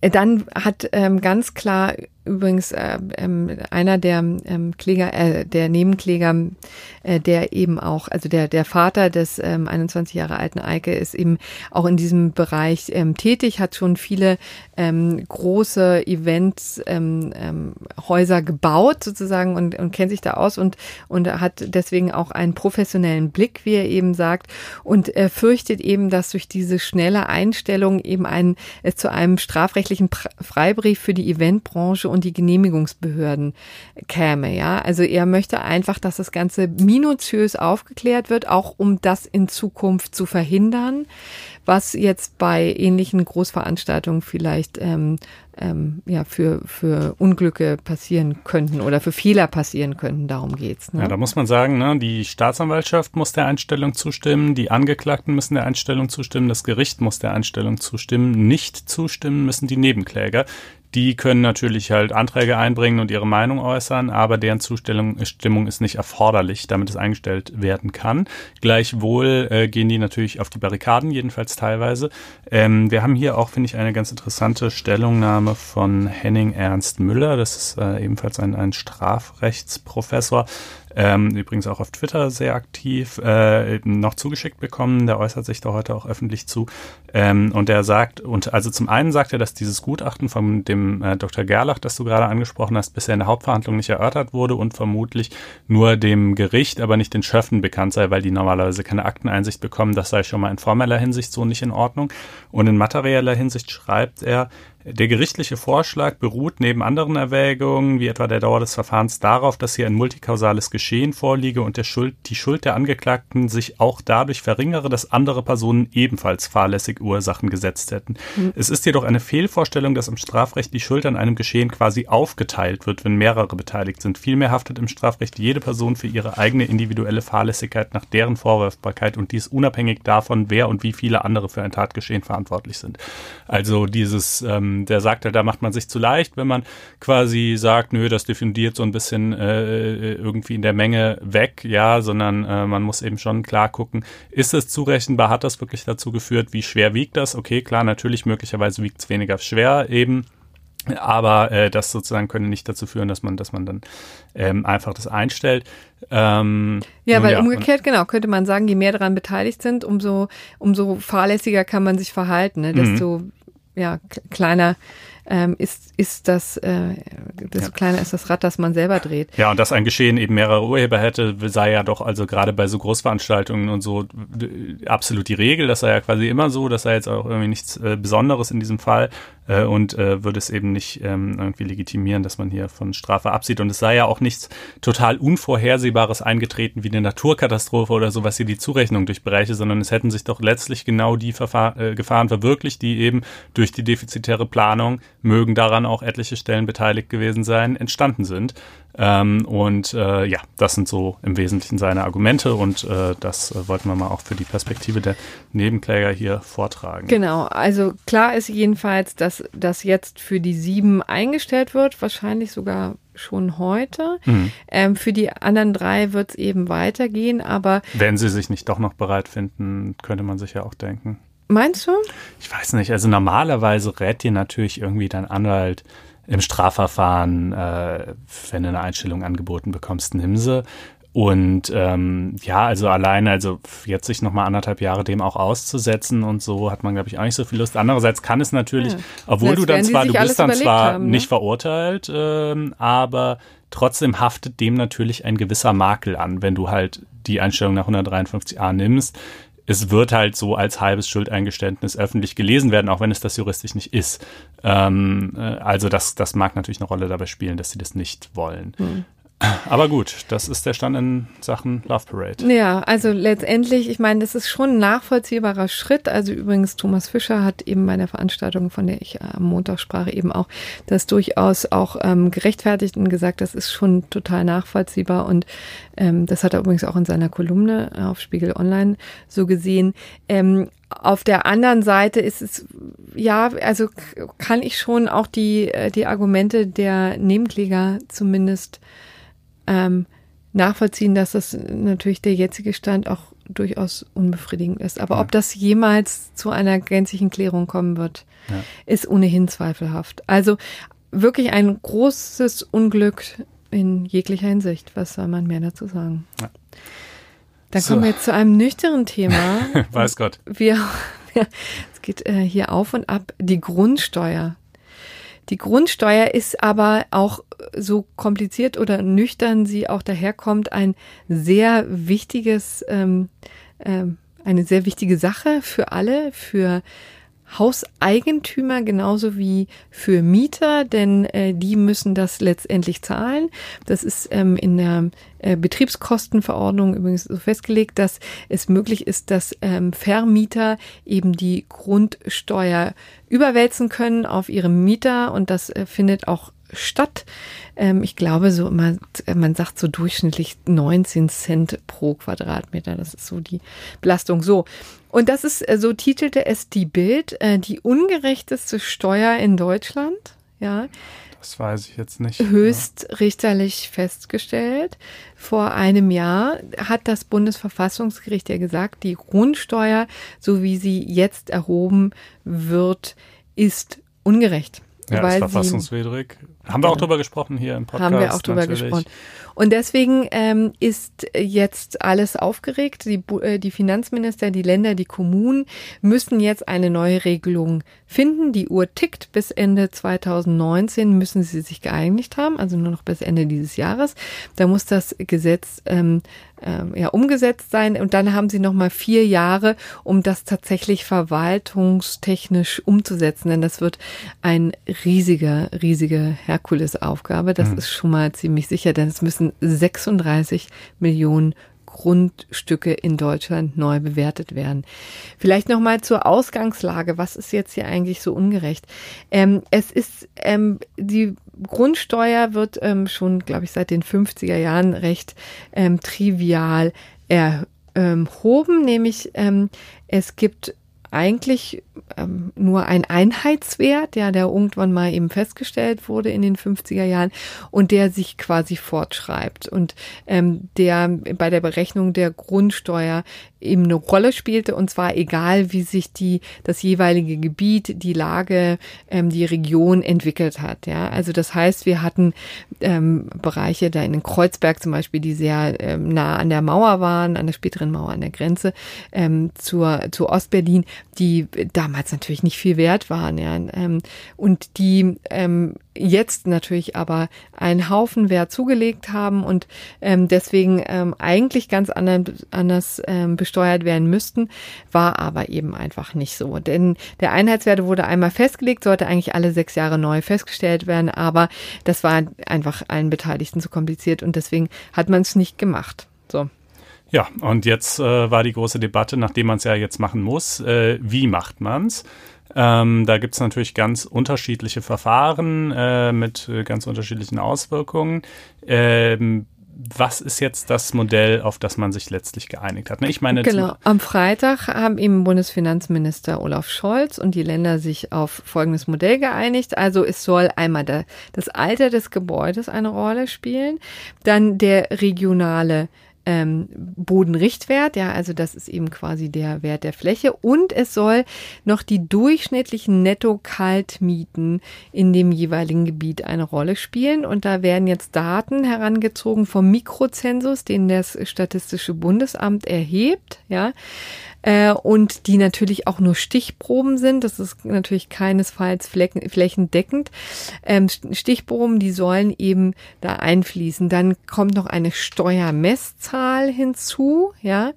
Dann hat ähm, ganz klar übrigens äh, ähm, einer der ähm, Kläger, äh, der Nebenkläger, äh, der eben auch, also der der Vater des ähm, 21 Jahre alten Eike ist eben auch in diesem Bereich ähm, tätig, hat schon viele ähm, große Events ähm, ähm, Häuser gebaut sozusagen und, und kennt sich da aus und und hat deswegen auch einen professionellen Blick, wie er eben sagt und er fürchtet eben, dass durch diese schnelle Einstellung eben ein es zu einem strafrechtlichen Freibrief für die Eventbranche und die Genehmigungsbehörden käme. Ja, also er möchte einfach, dass das Ganze minutiös aufgeklärt wird, auch um das in Zukunft zu verhindern, was jetzt bei ähnlichen Großveranstaltungen vielleicht ähm, ähm, ja, für, für Unglücke passieren könnten oder für Fehler passieren könnten. Darum geht's. Ne? Ja, da muss man sagen, ne, die Staatsanwaltschaft muss der Einstellung zustimmen, die Angeklagten müssen der Einstellung zustimmen, das Gericht muss der Einstellung zustimmen, nicht zustimmen müssen die Nebenkläger. Die können natürlich halt Anträge einbringen und ihre Meinung äußern, aber deren Zustimmung Stimmung ist nicht erforderlich, damit es eingestellt werden kann. Gleichwohl äh, gehen die natürlich auf die Barrikaden, jedenfalls teilweise. Ähm, wir haben hier auch, finde ich, eine ganz interessante Stellungnahme von Henning Ernst Müller. Das ist äh, ebenfalls ein, ein Strafrechtsprofessor, ähm, übrigens auch auf Twitter sehr aktiv, äh, noch zugeschickt bekommen. Der äußert sich da heute auch öffentlich zu. Ähm, und der sagt, und also zum einen sagt er, dass dieses Gutachten von dem äh, Dr. Gerlach, das du gerade angesprochen hast, bisher in der Hauptverhandlung nicht erörtert wurde und vermutlich nur dem Gericht, aber nicht den Schöffen bekannt sei, weil die normalerweise keine Akteneinsicht bekommen. Das sei schon mal in formeller Hinsicht so nicht in Ordnung. Und in materieller Hinsicht schreibt er, Der gerichtliche Vorschlag beruht neben anderen Erwägungen, wie etwa der Dauer des Verfahrens, darauf, dass hier ein multikausales Geschehen vorliege und der Schuld, die Schuld der Angeklagten sich auch dadurch verringere, dass andere Personen ebenfalls fahrlässig Ursachen gesetzt hätten. Mhm. Es ist jedoch eine Fehlvorstellung, dass im Strafrecht die Schuld an einem Geschehen quasi aufgeteilt wird, wenn mehrere beteiligt sind. Vielmehr haftet im Strafrecht jede Person für ihre eigene individuelle Fahrlässigkeit nach deren Vorwurfbarkeit und dies unabhängig davon, wer und wie viele andere für ein Tatgeschehen verantwortlich sind. Also dieses, ähm, der sagt ja, da macht man sich zu leicht, wenn man quasi sagt, nö, das diffundiert so ein bisschen äh, irgendwie in der Menge weg, ja, sondern äh, man muss eben schon klar gucken, ist es zurechenbar, hat das wirklich dazu geführt, wie schwer wiegt das? Okay, klar, natürlich, möglicherweise wiegt es weniger schwer eben aber äh, das sozusagen könnte nicht dazu führen, dass man, dass man dann ähm, einfach das einstellt. Ähm, ja, weil ja, umgekehrt, genau, könnte man sagen, je mehr daran beteiligt sind, umso, umso fahrlässiger kann man sich verhalten, ne? desto mhm. Ja, kleiner ähm, ist, ist das, äh, desto ja. kleiner ist das Rad, das man selber dreht. Ja, und dass ein Geschehen eben mehrere Urheber hätte, sei ja doch also gerade bei so Großveranstaltungen und so absolut die Regel. Das sei ja quasi immer so. Das sei jetzt auch irgendwie nichts äh, Besonderes in diesem Fall äh, und äh, würde es eben nicht ähm, irgendwie legitimieren, dass man hier von Strafe absieht. Und es sei ja auch nichts total Unvorhersehbares eingetreten wie eine Naturkatastrophe oder so, was hier die Zurechnung durch Bereiche, sondern es hätten sich doch letztlich genau die Verfahr äh, Gefahren verwirklicht, die eben durch die defizitäre Planung, mögen daran auch etliche Stellen beteiligt gewesen sein, entstanden sind. Ähm, und äh, ja, das sind so im Wesentlichen seine Argumente und äh, das äh, wollten wir mal auch für die Perspektive der Nebenkläger hier vortragen. Genau, also klar ist jedenfalls, dass das jetzt für die sieben eingestellt wird, wahrscheinlich sogar schon heute. Mhm. Ähm, für die anderen drei wird es eben weitergehen, aber. Wenn sie sich nicht doch noch bereit finden, könnte man sich ja auch denken. Meinst du? Ich weiß nicht. Also normalerweise rät dir natürlich irgendwie dein Anwalt, im Strafverfahren, äh, wenn du eine Einstellung angeboten bekommst, nimm sie. Und ähm, ja, also alleine, also jetzt sich nochmal anderthalb Jahre dem auch auszusetzen und so, hat man, glaube ich, auch nicht so viel Lust. Andererseits kann es natürlich, ja. obwohl du dann zwar, du bist dann zwar haben, ne? nicht verurteilt, ähm, aber trotzdem haftet dem natürlich ein gewisser Makel an, wenn du halt die Einstellung nach 153a nimmst es wird halt so als halbes Schuldeingeständnis öffentlich gelesen werden, auch wenn es das juristisch nicht ist. Ähm, äh, also das, das mag natürlich eine Rolle dabei spielen, dass sie das nicht wollen. Hm. Aber gut, das ist der Stand in Sachen Love Parade. Ja, also letztendlich, ich meine, das ist schon ein nachvollziehbarer Schritt. Also übrigens, Thomas Fischer hat eben bei der Veranstaltung, von der ich am Montag sprach, eben auch das durchaus auch ähm, gerechtfertigt und gesagt, das ist schon total nachvollziehbar. Und ähm, das hat er übrigens auch in seiner Kolumne auf Spiegel Online so gesehen. Ähm, auf der anderen Seite ist es, ja, also kann ich schon auch die, äh, die Argumente der Nebenkläger zumindest ähm, nachvollziehen, dass das natürlich der jetzige Stand auch durchaus unbefriedigend ist. Aber ja. ob das jemals zu einer gänzlichen Klärung kommen wird, ja. ist ohnehin zweifelhaft. Also wirklich ein großes Unglück in jeglicher Hinsicht. Was soll man mehr dazu sagen? Ja. Dann so. kommen wir jetzt zu einem nüchternen Thema. <laughs> Weiß Gott. <laughs> Wir, es geht äh, hier auf und ab. Die Grundsteuer. Die Grundsteuer ist aber auch so kompliziert oder nüchtern sie auch daherkommt, ein sehr wichtiges, ähm, ähm, eine sehr wichtige Sache für alle, für Hauseigentümer genauso wie für Mieter, denn äh, die müssen das letztendlich zahlen. Das ist ähm, in der äh, Betriebskostenverordnung übrigens so festgelegt, dass es möglich ist, dass ähm, Vermieter eben die Grundsteuer überwälzen können auf ihre Mieter und das äh, findet auch statt. Ähm, ich glaube, so immer, man sagt so durchschnittlich 19 Cent pro Quadratmeter. Das ist so die Belastung. So. Und das ist, äh, so titelte es die Bild, äh, die ungerechteste Steuer in Deutschland. Ja. Das weiß ich jetzt nicht. Höchstrichterlich festgestellt. Vor einem Jahr hat das Bundesverfassungsgericht ja gesagt, die Grundsteuer, so wie sie jetzt erhoben wird, ist ungerecht. Ja, weil ist verfassungswidrig. Haben wir auch drüber gesprochen hier im Podcast. Haben wir auch drüber natürlich. gesprochen. Und deswegen ähm, ist jetzt alles aufgeregt. Die, äh, die Finanzminister, die Länder, die Kommunen müssen jetzt eine neue Regelung finden. Die Uhr tickt. Bis Ende 2019 müssen sie sich geeinigt haben, also nur noch bis Ende dieses Jahres. Da muss das Gesetz ähm, ähm, ja, umgesetzt sein. Und dann haben sie noch mal vier Jahre, um das tatsächlich verwaltungstechnisch umzusetzen. Denn das wird ein riesiger, riesiger Herkulesaufgabe. Das mhm. ist schon mal ziemlich sicher, denn es müssen 36 Millionen Grundstücke in Deutschland neu bewertet werden. Vielleicht noch mal zur Ausgangslage. Was ist jetzt hier eigentlich so ungerecht? Ähm, es ist ähm, die Grundsteuer wird ähm, schon, glaube ich, seit den 50er Jahren recht ähm, trivial erhoben, nämlich ähm, es gibt eigentlich ähm, nur ein Einheitswert, ja, der irgendwann mal eben festgestellt wurde in den 50er Jahren und der sich quasi fortschreibt und ähm, der bei der Berechnung der Grundsteuer eben eine Rolle spielte und zwar egal, wie sich die das jeweilige Gebiet, die Lage, ähm, die Region entwickelt hat. Ja, also das heißt, wir hatten ähm, Bereiche da in Kreuzberg zum Beispiel, die sehr ähm, nah an der Mauer waren, an der späteren Mauer an der Grenze ähm, zur zu Ostberlin, die damals natürlich nicht viel wert waren. Ja, ähm, und die ähm, jetzt natürlich aber einen Haufen Wert zugelegt haben und ähm, deswegen ähm, eigentlich ganz anders, anders ähm, besteuert werden müssten, war aber eben einfach nicht so. Denn der Einheitswert wurde einmal festgelegt, sollte eigentlich alle sechs Jahre neu festgestellt werden, aber das war einfach allen Beteiligten zu kompliziert und deswegen hat man es nicht gemacht. So. Ja, und jetzt äh, war die große Debatte, nachdem man es ja jetzt machen muss, äh, wie macht man's? Ähm, da gibt es natürlich ganz unterschiedliche Verfahren äh, mit äh, ganz unterschiedlichen Auswirkungen. Ähm, was ist jetzt das Modell, auf das man sich letztlich geeinigt hat? Ne, ich meine, genau. Am Freitag haben eben Bundesfinanzminister Olaf Scholz und die Länder sich auf folgendes Modell geeinigt. Also es soll einmal das Alter des Gebäudes eine Rolle spielen, dann der regionale ähm, Bodenrichtwert, ja, also das ist eben quasi der Wert der Fläche. Und es soll noch die durchschnittlichen Netto-Kaltmieten in dem jeweiligen Gebiet eine Rolle spielen. Und da werden jetzt Daten herangezogen vom Mikrozensus, den das Statistische Bundesamt erhebt, ja, äh, und die natürlich auch nur Stichproben sind. Das ist natürlich keinesfalls flächen, flächendeckend. Ähm, Stichproben, die sollen eben da einfließen. Dann kommt noch eine Steuermesszahl hinzu, ja.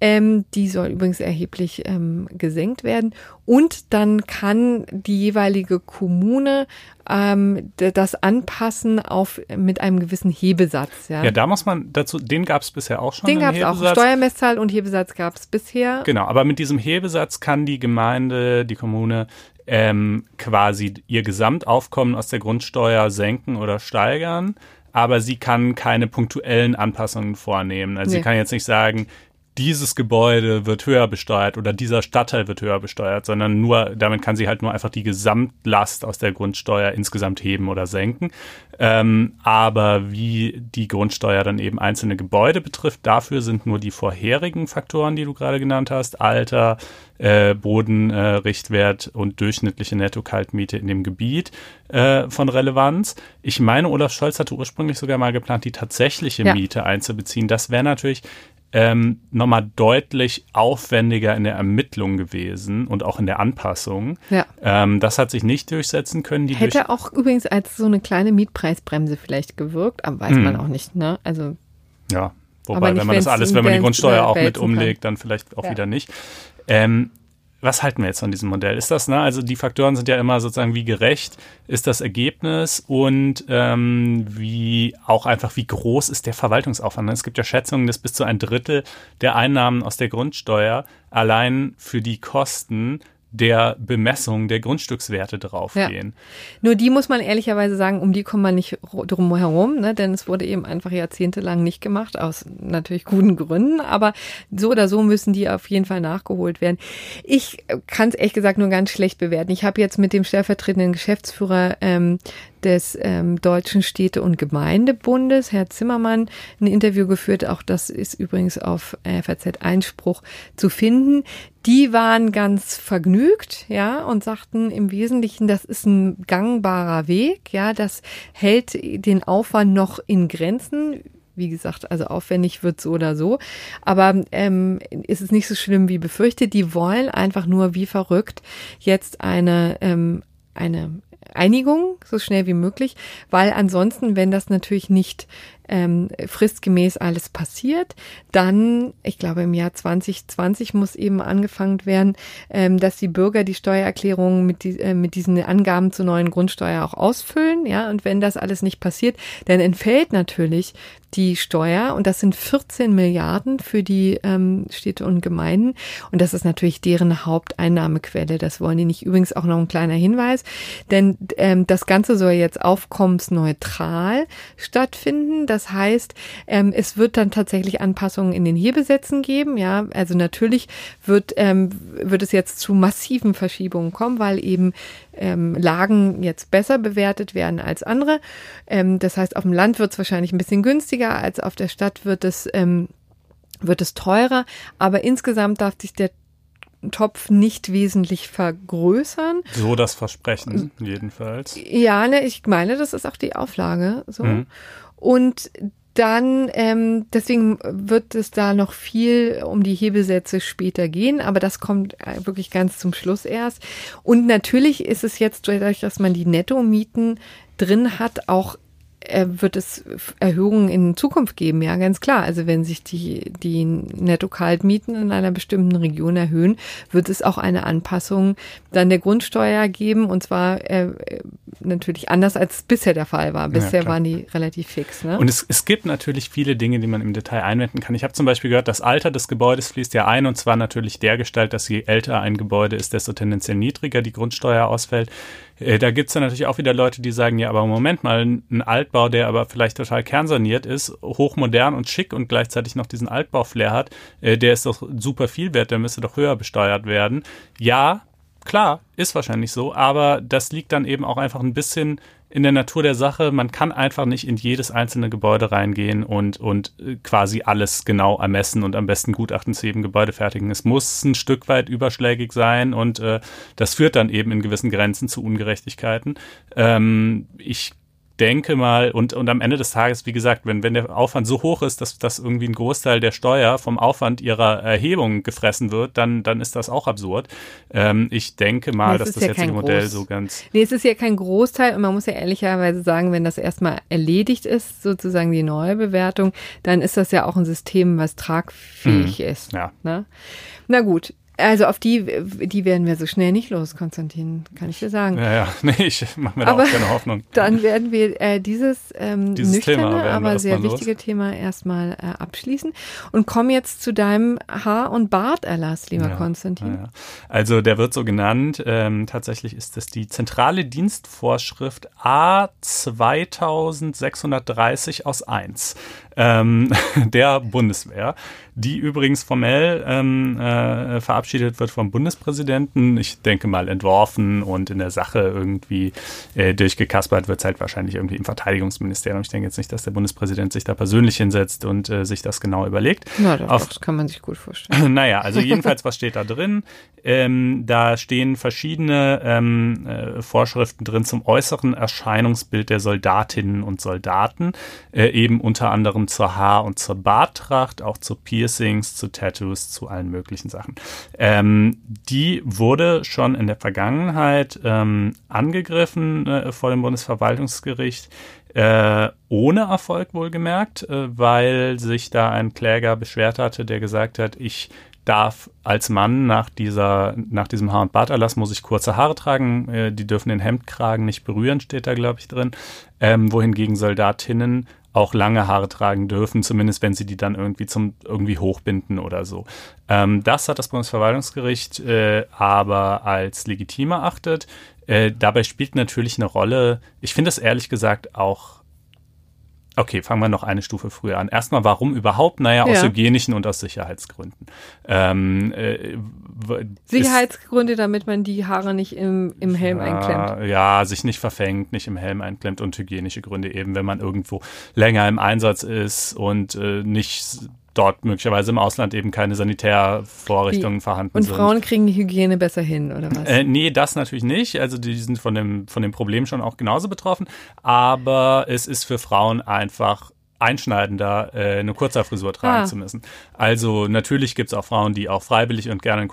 Ähm, die soll übrigens erheblich ähm, gesenkt werden. Und dann kann die jeweilige Kommune ähm, das anpassen auf mit einem gewissen Hebesatz. Ja, ja da muss man dazu, den gab es bisher auch schon. Den gab es auch. Steuermesszahl und Hebesatz gab es bisher. Genau, aber mit diesem Hebesatz kann die Gemeinde, die Kommune ähm, quasi ihr Gesamtaufkommen aus der Grundsteuer senken oder steigern aber sie kann keine punktuellen Anpassungen vornehmen. Also nee. sie kann jetzt nicht sagen, dieses Gebäude wird höher besteuert oder dieser Stadtteil wird höher besteuert, sondern nur, damit kann sie halt nur einfach die Gesamtlast aus der Grundsteuer insgesamt heben oder senken. Ähm, aber wie die Grundsteuer dann eben einzelne Gebäude betrifft, dafür sind nur die vorherigen Faktoren, die du gerade genannt hast, Alter, äh, Bodenrichtwert äh, und durchschnittliche Netto-Kaltmiete in dem Gebiet äh, von Relevanz. Ich meine, Olaf Scholz hatte ursprünglich sogar mal geplant, die tatsächliche ja. Miete einzubeziehen. Das wäre natürlich ähm, nochmal deutlich aufwendiger in der Ermittlung gewesen und auch in der Anpassung. Ja. Ähm, das hat sich nicht durchsetzen können. Die Hätte auch übrigens als so eine kleine Mietpreisbremse vielleicht gewirkt, aber weiß hm. man auch nicht, ne? Also. Ja. Wobei, wenn man das alles, wenn man die Grundsteuer auch mit umlegt, dann vielleicht auch ja. wieder nicht. Ähm, was halten wir jetzt von diesem Modell? Ist das, ne, also die Faktoren sind ja immer sozusagen, wie gerecht ist das Ergebnis und ähm, wie auch einfach, wie groß ist der Verwaltungsaufwand? Es gibt ja Schätzungen, dass bis zu ein Drittel der Einnahmen aus der Grundsteuer allein für die Kosten der Bemessung der Grundstückswerte draufgehen. Ja. Nur die muss man ehrlicherweise sagen, um die kommt man nicht drum herum, ne? denn es wurde eben einfach jahrzehntelang nicht gemacht, aus natürlich guten Gründen, aber so oder so müssen die auf jeden Fall nachgeholt werden. Ich kann es ehrlich gesagt nur ganz schlecht bewerten. Ich habe jetzt mit dem stellvertretenden Geschäftsführer ähm, des ähm, Deutschen Städte- und Gemeindebundes, Herr Zimmermann, ein Interview geführt. Auch das ist übrigens auf FAZ Einspruch zu finden. Die waren ganz vergnügt, ja, und sagten im Wesentlichen, das ist ein gangbarer Weg, ja, das hält den Aufwand noch in Grenzen wie gesagt, also aufwendig wird so oder so. Aber ähm, ist es nicht so schlimm wie befürchtet. Die wollen einfach nur wie verrückt jetzt eine, ähm, eine Einigung so schnell wie möglich, weil ansonsten, wenn das natürlich nicht ähm, fristgemäß alles passiert. Dann, ich glaube, im Jahr 2020 muss eben angefangen werden, ähm, dass die Bürger die Steuererklärungen mit, die, äh, mit diesen Angaben zur neuen Grundsteuer auch ausfüllen. Ja, und wenn das alles nicht passiert, dann entfällt natürlich die Steuer und das sind 14 Milliarden für die ähm, Städte und Gemeinden und das ist natürlich deren Haupteinnahmequelle. Das wollen die nicht. Übrigens auch noch ein kleiner Hinweis, denn ähm, das Ganze soll jetzt aufkommensneutral stattfinden. Das das heißt, ähm, es wird dann tatsächlich Anpassungen in den Hebesätzen geben. Ja, also natürlich wird, ähm, wird es jetzt zu massiven Verschiebungen kommen, weil eben ähm, Lagen jetzt besser bewertet werden als andere. Ähm, das heißt, auf dem Land wird es wahrscheinlich ein bisschen günstiger, als auf der Stadt wird es, ähm, wird es teurer. Aber insgesamt darf sich der Topf nicht wesentlich vergrößern. So das Versprechen, jedenfalls. Ja, ne, ich meine, das ist auch die Auflage. So. Mhm. Und dann, ähm, deswegen wird es da noch viel um die Hebesätze später gehen, aber das kommt äh, wirklich ganz zum Schluss erst. Und natürlich ist es jetzt dadurch, dass man die Nettomieten drin hat, auch wird es Erhöhungen in Zukunft geben, ja, ganz klar. Also wenn sich die, die Netto-Kaltmieten in einer bestimmten Region erhöhen, wird es auch eine Anpassung dann der Grundsteuer geben und zwar äh, natürlich anders als bisher der Fall war. Bisher ja, waren die relativ fix. Ne? Und es, es gibt natürlich viele Dinge, die man im Detail einwenden kann. Ich habe zum Beispiel gehört, das Alter des Gebäudes fließt ja ein und zwar natürlich der Gestalt, dass je älter ein Gebäude ist, desto tendenziell niedriger die Grundsteuer ausfällt. Äh, da gibt's dann natürlich auch wieder Leute, die sagen, ja, aber Moment mal, ein Altbau, der aber vielleicht total kernsaniert ist, hochmodern und schick und gleichzeitig noch diesen Altbau-Flair hat, äh, der ist doch super viel wert, der müsste doch höher besteuert werden. Ja, klar, ist wahrscheinlich so, aber das liegt dann eben auch einfach ein bisschen in der Natur der Sache, man kann einfach nicht in jedes einzelne Gebäude reingehen und, und äh, quasi alles genau ermessen und am besten Gutachten zu jedem Gebäude fertigen. Es muss ein Stück weit überschlägig sein und äh, das führt dann eben in gewissen Grenzen zu Ungerechtigkeiten. Ähm, ich denke mal, und, und am Ende des Tages, wie gesagt, wenn, wenn der Aufwand so hoch ist, dass, dass irgendwie ein Großteil der Steuer vom Aufwand ihrer Erhebung gefressen wird, dann, dann ist das auch absurd. Ähm, ich denke mal, nee, dass das ja jetzige Modell Groß. so ganz. Nee, es ist ja kein Großteil und man muss ja ehrlicherweise sagen, wenn das erstmal erledigt ist, sozusagen die neue Bewertung, dann ist das ja auch ein System, was tragfähig hm. ist. Ja. Ne? Na gut, also auf die, die werden wir so schnell nicht los, Konstantin, kann ich dir sagen. Ja, ja, <laughs> nee, ich mache mir da aber auch keine Hoffnung. Dann werden wir äh, dieses, ähm, dieses nüchterne, aber sehr wichtige los. Thema erstmal äh, abschließen und kommen jetzt zu deinem Haar- und Barterlass, lieber ja, Konstantin. Ja. Also der wird so genannt, ähm, tatsächlich ist das die zentrale Dienstvorschrift A 2630 aus 1 ähm, <laughs> der Bundeswehr, die übrigens formell ähm, äh, verabschiedet wird vom Bundespräsidenten. Ich denke mal entworfen und in der Sache irgendwie äh, durchgekaspert wird es halt wahrscheinlich irgendwie im Verteidigungsministerium. Ich denke jetzt nicht, dass der Bundespräsident sich da persönlich hinsetzt und äh, sich das genau überlegt. Na, doch, Auf, das kann man sich gut vorstellen. <laughs> naja, also jedenfalls, was steht da drin? Ähm, da stehen verschiedene ähm, äh, Vorschriften drin zum äußeren Erscheinungsbild der Soldatinnen und Soldaten, äh, eben unter anderem zur Haar- und zur Barttracht, auch zu Piercings, zu Tattoos, zu allen möglichen Sachen. Ähm, die wurde schon in der Vergangenheit ähm, angegriffen äh, vor dem Bundesverwaltungsgericht. Äh, ohne Erfolg wohlgemerkt, äh, weil sich da ein Kläger beschwert hatte, der gesagt hat, ich darf als Mann nach dieser, nach diesem Haar- und Barterlass muss ich kurze Haare tragen, äh, die dürfen den Hemdkragen nicht berühren, steht da, glaube ich, drin. Ähm, wohingegen Soldatinnen auch lange Haare tragen dürfen, zumindest wenn sie die dann irgendwie zum irgendwie hochbinden oder so. Ähm, das hat das Bundesverwaltungsgericht äh, aber als legitim erachtet. Äh, dabei spielt natürlich eine Rolle, ich finde es ehrlich gesagt auch Okay, fangen wir noch eine Stufe früher an. Erstmal, warum überhaupt? Naja, aus Ja. hygienischen und aus Sicherheitsgründen. Ähm, äh, Sicherheitsgründe, damit man die Haare nicht im, im Helm ja, einklemmt. Ja, sich nicht verfängt, nicht im Helm einklemmt und hygienische Gründe eben, wenn man irgendwo länger im Einsatz ist und äh, nicht dort möglicherweise im Ausland eben keine Sanitärvorrichtungen vorhanden Und sind. Frauen kriegen die Hygiene besser hin, oder was? Äh, nee, das natürlich nicht. Also die sind von dem, von dem Problem schon auch genauso betroffen. Aber es ist für Frauen einfach einschneidender, äh, eine Kurzhaarfrisur tragen Ah. zu müssen. Also natürlich gibt es auch Frauen, die auch freiwillig und gerne einen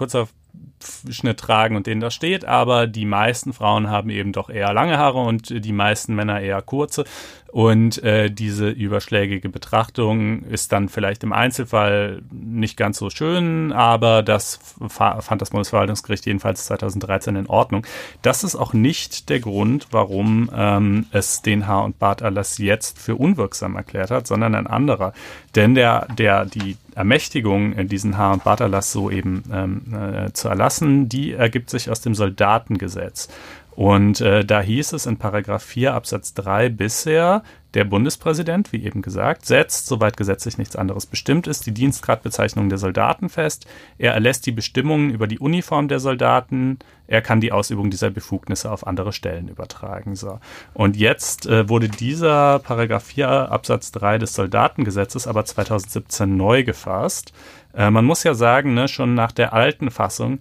Kurzhaarschnitt tragen und denen das steht, aber die meisten Frauen haben eben doch eher lange Haare und die meisten Männer eher kurze. Und äh, diese überschlägige Betrachtung ist dann vielleicht im Einzelfall nicht ganz so schön, aber das fa- fand das Bundesverwaltungsgericht jedenfalls 2013 in Ordnung. Das ist auch nicht der Grund, warum ähm, es den Haar- und Barterlass jetzt für unwirksam erklärt hat, sondern ein anderer. Denn der, der, die Ermächtigung, äh, diesen Haar- und Barterlass so eben ähm, äh, zu erlassen, die ergibt sich aus dem Soldatengesetz. Und äh, da hieß es in Paragraph 4 Absatz 3 bisher, der Bundespräsident, wie eben gesagt, setzt, soweit gesetzlich nichts anderes bestimmt ist, die Dienstgradbezeichnung der Soldaten fest. Er erlässt die Bestimmungen über die Uniform der Soldaten. Er kann die Ausübung dieser Befugnisse auf andere Stellen übertragen. So. Und jetzt äh, wurde dieser Paragraph 4 Absatz 3 des Soldatengesetzes aber 2017 neu gefasst. Äh, man muss ja sagen, ne, schon nach der alten Fassung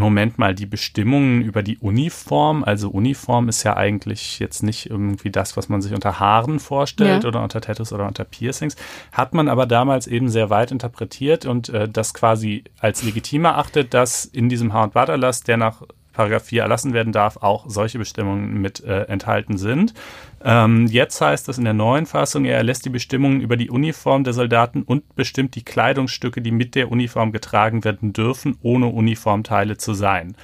Moment mal, die Bestimmungen über die Uniform, also Uniform ist ja eigentlich jetzt nicht irgendwie das, was man sich unter Haaren vorstellt Ja. oder unter Tattoos oder unter Piercings, hat man aber damals eben sehr weit interpretiert und äh, das quasi als legitim erachtet, dass in diesem Haar- und Barterlass, der nach Paragraph 4 erlassen werden darf, auch solche Bestimmungen mit äh, enthalten sind. Ähm, jetzt heißt es in der neuen Fassung, er erlässt die Bestimmungen über die Uniform der Soldaten und bestimmt die Kleidungsstücke, die mit der Uniform getragen werden dürfen, ohne Uniformteile zu sein.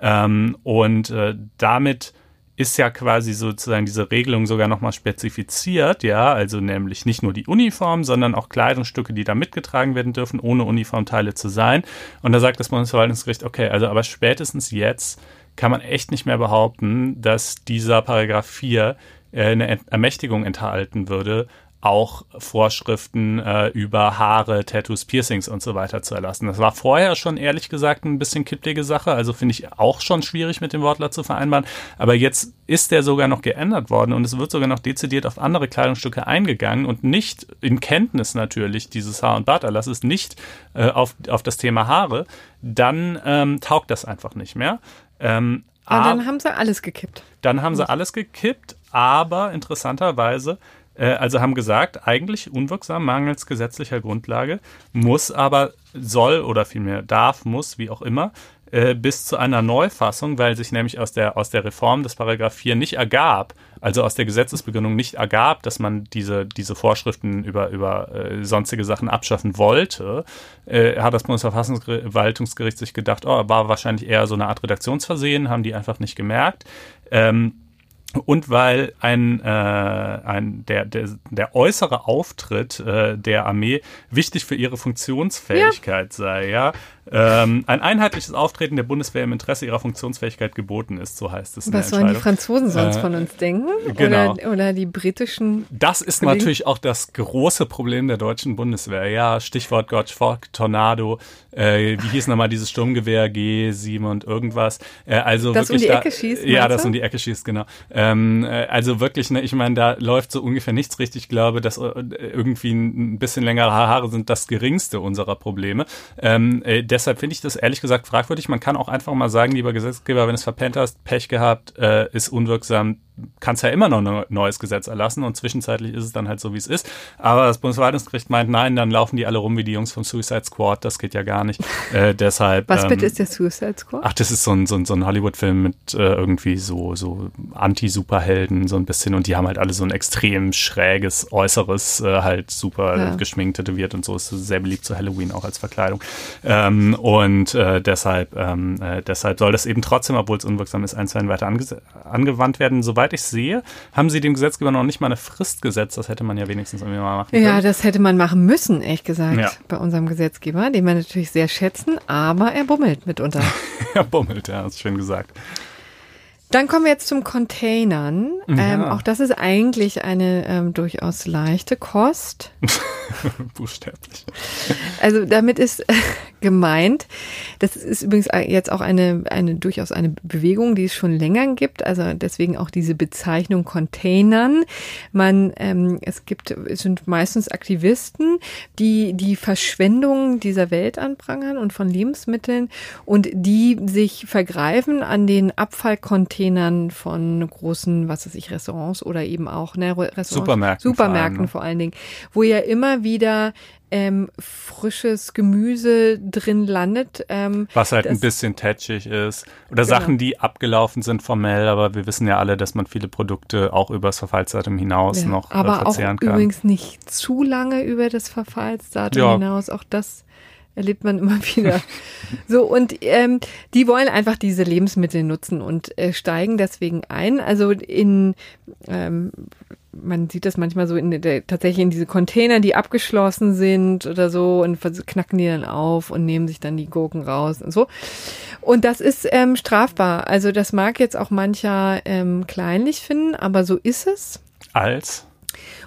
Ähm, und äh, damit ist ja quasi sozusagen diese Regelung sogar nochmal spezifiziert, ja, also nämlich nicht nur die Uniform, sondern auch Kleidungsstücke, die da mitgetragen werden dürfen, ohne Uniformteile zu sein. Und da sagt das Bundesverwaltungsgericht, okay, also aber spätestens jetzt kann man echt nicht mehr behaupten, dass dieser Paragraph 4 äh, eine Ent- Ermächtigung enthalten würde, auch Vorschriften äh, über Haare, Tattoos, Piercings und so weiter zu erlassen. Das war vorher schon ehrlich gesagt ein bisschen kipplige Sache, also finde ich auch schon schwierig mit dem Wortlaut zu vereinbaren. Aber jetzt ist der sogar noch geändert worden und es wird sogar noch dezidiert auf andere Kleidungsstücke eingegangen und nicht in Kenntnis natürlich dieses Haar- und Barterlasses, nicht äh, auf, auf das Thema Haare, dann ähm, taugt das einfach nicht mehr. Ähm, aber- dann haben sie alles gekippt. dann haben sie alles gekippt, aber interessanterweise, äh, also haben gesagt, eigentlich unwirksam, mangels gesetzlicher Grundlage, muss aber, soll oder vielmehr darf, muss, wie auch immer, äh, bis zu einer Neufassung, weil sich nämlich aus der, aus der Reform des Paragraph 4 nicht ergab, also aus der Gesetzesbegründung nicht ergab, dass man diese, diese Vorschriften über, über äh, sonstige Sachen abschaffen wollte, äh, hat das Bundesverfassungsverwaltungsgericht sich gedacht, oh, war wahrscheinlich eher so eine Art Redaktionsversehen, haben die einfach nicht gemerkt. Ähm, und weil ein, äh, ein der, der, der äußere Auftritt äh, der Armee wichtig für ihre Funktionsfähigkeit sei, ja. Ähm, ein einheitliches Auftreten der Bundeswehr im Interesse ihrer Funktionsfähigkeit geboten ist, so heißt es Was sollen die. Franzosen sonst Äh, von uns denken? genau. Oder, oder die britischen. Das ist Kollegen? natürlich auch das große Problem der deutschen Bundeswehr. Ja, Stichwort Gotch Fock, Tornado, äh, wie hieß nochmal dieses Sturmgewehr G7 und irgendwas. Äh, also Das um wirklich die da, Ecke schießt, Ja, das um die Ecke schießt, genau. Ähm, äh, also wirklich, ne, ich meine, da läuft so ungefähr nichts richtig. Ich glaube, dass äh, irgendwie ein bisschen längere Haare sind das geringste unserer Probleme. Ähm, äh, deshalb finde ich das ehrlich gesagt fragwürdig. Man kann auch einfach mal sagen, lieber Gesetzgeber, wenn es verpennt hast, Pech gehabt, äh, ist unwirksam, kannst ja immer noch ein neues Gesetz erlassen und zwischenzeitlich ist es dann halt so, wie es ist. Aber das Bundesverwaltungsgericht meint, nein, dann laufen die alle rum wie die Jungs vom Suicide Squad, das geht ja gar nicht. Äh, <laughs> deshalb. Was ähm, bitte ist der Suicide Squad? Ach, das ist so ein, so ein, so ein Hollywood-Film mit äh, irgendwie so, so Anti-Superhelden, so ein bisschen. Und die haben halt alle so ein extrem schräges Äußeres, äh, halt super Ja. geschminkt, tätowiert und so. Ist sehr beliebt zu Halloween auch als Verkleidung. Ähm, und äh, deshalb, ähm, äh, deshalb soll das eben trotzdem, obwohl es unwirksam ist, einzeln weiter ange angewandt werden. Soweit ich sehe, haben sie dem Gesetzgeber noch nicht mal eine Frist gesetzt. Das hätte man ja wenigstens irgendwie mal machen können. Ja, das hätte man machen müssen, ehrlich gesagt, Ja. bei unserem Gesetzgeber, den wir natürlich sehr schätzen, aber er bummelt mitunter. <laughs> er bummelt, ja, hast schön gesagt. Dann kommen wir jetzt zum Containern. Ja. Ähm, auch das ist eigentlich eine ähm, durchaus leichte Kost. <laughs> Buchstäblich. Also damit ist äh, gemeint, das ist übrigens jetzt auch eine, eine durchaus eine Bewegung, die es schon länger gibt. Also deswegen auch diese Bezeichnung Containern. Man, ähm, es gibt, es sind meistens Aktivisten, die die Verschwendung dieser Welt anprangern und von Lebensmitteln und die sich vergreifen an den Abfallcontainern von großen, was weiß ich, Restaurants oder eben auch ne, Restaurants, Supermärkten, Supermärkten vor allem, vor allen Dingen, wo ja immer wieder ähm, frisches Gemüse drin landet. Ähm, Was halt das- ein bisschen tätschig ist. Oder Genau. Sachen, die abgelaufen sind formell, aber wir wissen ja alle, dass man viele Produkte auch übers Verfallsdatum hinaus ja, noch äh, aber auch verzehren kann. übrigens nicht zu lange über das Verfallsdatum Ja. hinaus. Auch das erlebt man immer <laughs> wieder. so, und ähm, die wollen einfach diese Lebensmittel nutzen und äh, steigen deswegen ein. Also in ähm, man sieht das manchmal so in der, tatsächlich in diese Container, die abgeschlossen sind oder so und knacken die dann auf und nehmen sich dann die Gurken raus und so. Und das ist ähm, strafbar. Also das mag jetzt auch mancher ähm, kleinlich finden, aber so ist es. Als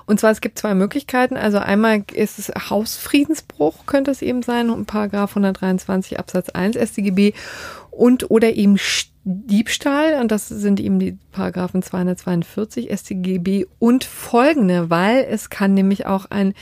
Und zwar, es gibt zwei Möglichkeiten. Also einmal ist es Hausfriedensbruch, könnte es eben sein, Paragraph 123 Absatz 1 StGB und oder eben Diebstahl, und das sind eben die Paragraphen 242 StGB und folgende, weil es kann nämlich auch ein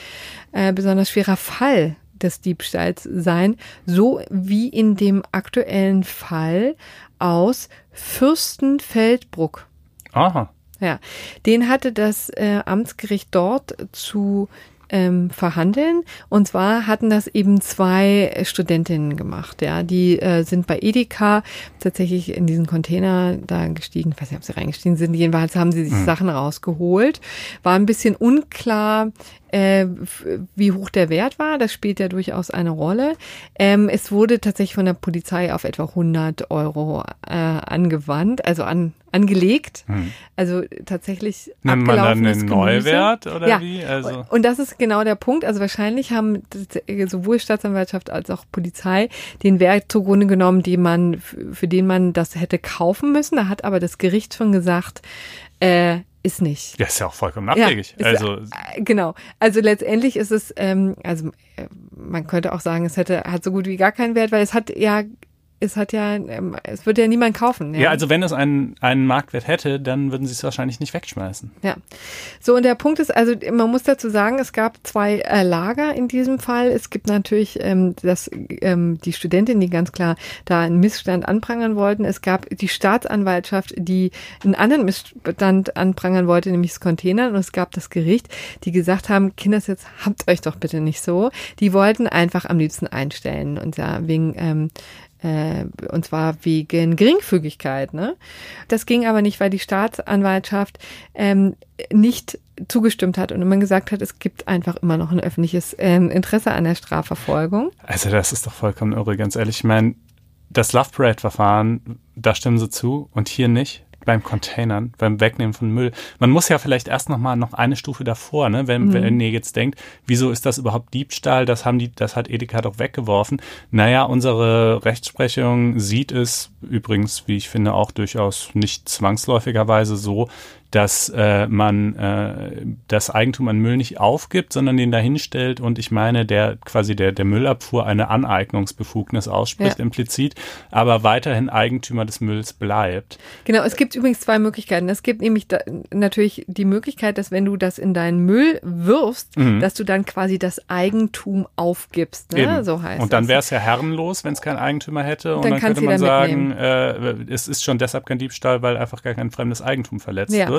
äh, besonders schwerer Fall des Diebstahls sein, so wie in dem aktuellen Fall aus Fürstenfeldbruck. aha. Ja, den hatte das äh, Amtsgericht dort zu ähm, verhandeln. Und zwar hatten das eben zwei äh, Studentinnen gemacht. Ja, die äh, sind bei Edeka tatsächlich in diesen Container da gestiegen. Ich weiß nicht, ob sie reingestiegen sind. Jedenfalls haben sie sich Sachen rausgeholt. War ein bisschen unklar, äh, wie hoch der Wert war. Das spielt ja durchaus eine Rolle. Ähm, es wurde tatsächlich von der Polizei auf etwa 100 Euro äh, angewandt, also an, angelegt. Also tatsächlich Nimmt man dann den Gemüse. Neuwert oder ja. wie? Also Und das ist genau der Punkt. Also wahrscheinlich haben das- sowohl Staatsanwaltschaft als auch Polizei den Wert zugrunde genommen, den man, für den man das hätte kaufen müssen. Da hat aber das Gericht schon gesagt, äh, ist nicht. ja, ist ja auch vollkommen abwegig. ist, also äh, genau. Also letztendlich ist es, ähm, also äh, man könnte auch sagen, es hätte hat so gut wie gar keinen Wert, weil es hat ja, es hat ja, ähm, es würde ja niemand kaufen. ja. also wenn es einen, einen Marktwert hätte, dann würden sie es wahrscheinlich nicht wegschmeißen. Ja. So, und der Punkt ist, also man muss dazu sagen, es gab zwei äh, Lager in diesem Fall. Es gibt natürlich ähm, das, ähm, die Studentin, die ganz klar da einen Missstand anprangern wollten. Es gab die Staatsanwaltschaft, die einen anderen Missstand anprangern wollte, nämlich das Container. Und es gab das Gericht, die gesagt haben, Kinders, jetzt habt euch doch bitte nicht so. Die wollten einfach am liebsten einstellen. Und ja, wegen ähm, äh, und zwar wegen Geringfügigkeit. Ne? Das ging aber nicht, weil die Staatsanwaltschaft ähm, nicht zugestimmt hat und man gesagt hat, es gibt einfach immer noch ein öffentliches ähm, Interesse an der Strafverfolgung. Also das ist doch vollkommen irre, ganz ehrlich. Ich meine, das Love Parade-Verfahren, da stimmen sie zu und hier nicht. Beim Containern, beim Wegnehmen von Müll. Man muss ja vielleicht erst noch mal noch eine Stufe davor, ne? Wenn, wenn ihr jetzt denkt, wieso ist das überhaupt Diebstahl? Das haben die, das hat Edeka doch weggeworfen. Naja, unsere Rechtsprechung sieht es übrigens, wie ich finde, auch durchaus nicht zwangsläufigerweise so, dass äh, man äh, das Eigentum an Müll nicht aufgibt, sondern den dahinstellt und ich meine, der quasi der, der Müllabfuhr eine Aneignungsbefugnis ausspricht Ja. implizit, aber weiterhin Eigentümer des Mülls bleibt. Genau, es gibt übrigens zwei Möglichkeiten. Es gibt nämlich da, natürlich die Möglichkeit, dass wenn du das in deinen Müll wirfst, dass du dann quasi das Eigentum aufgibst. Ne? Eben. So heißt und dann wäre es ja herrenlos, wenn es keinen Eigentümer hätte. Und Dann dann, könnte man sagen, äh, es ist schon deshalb kein Diebstahl, weil einfach gar kein fremdes Eigentum verletzt Ja. wird.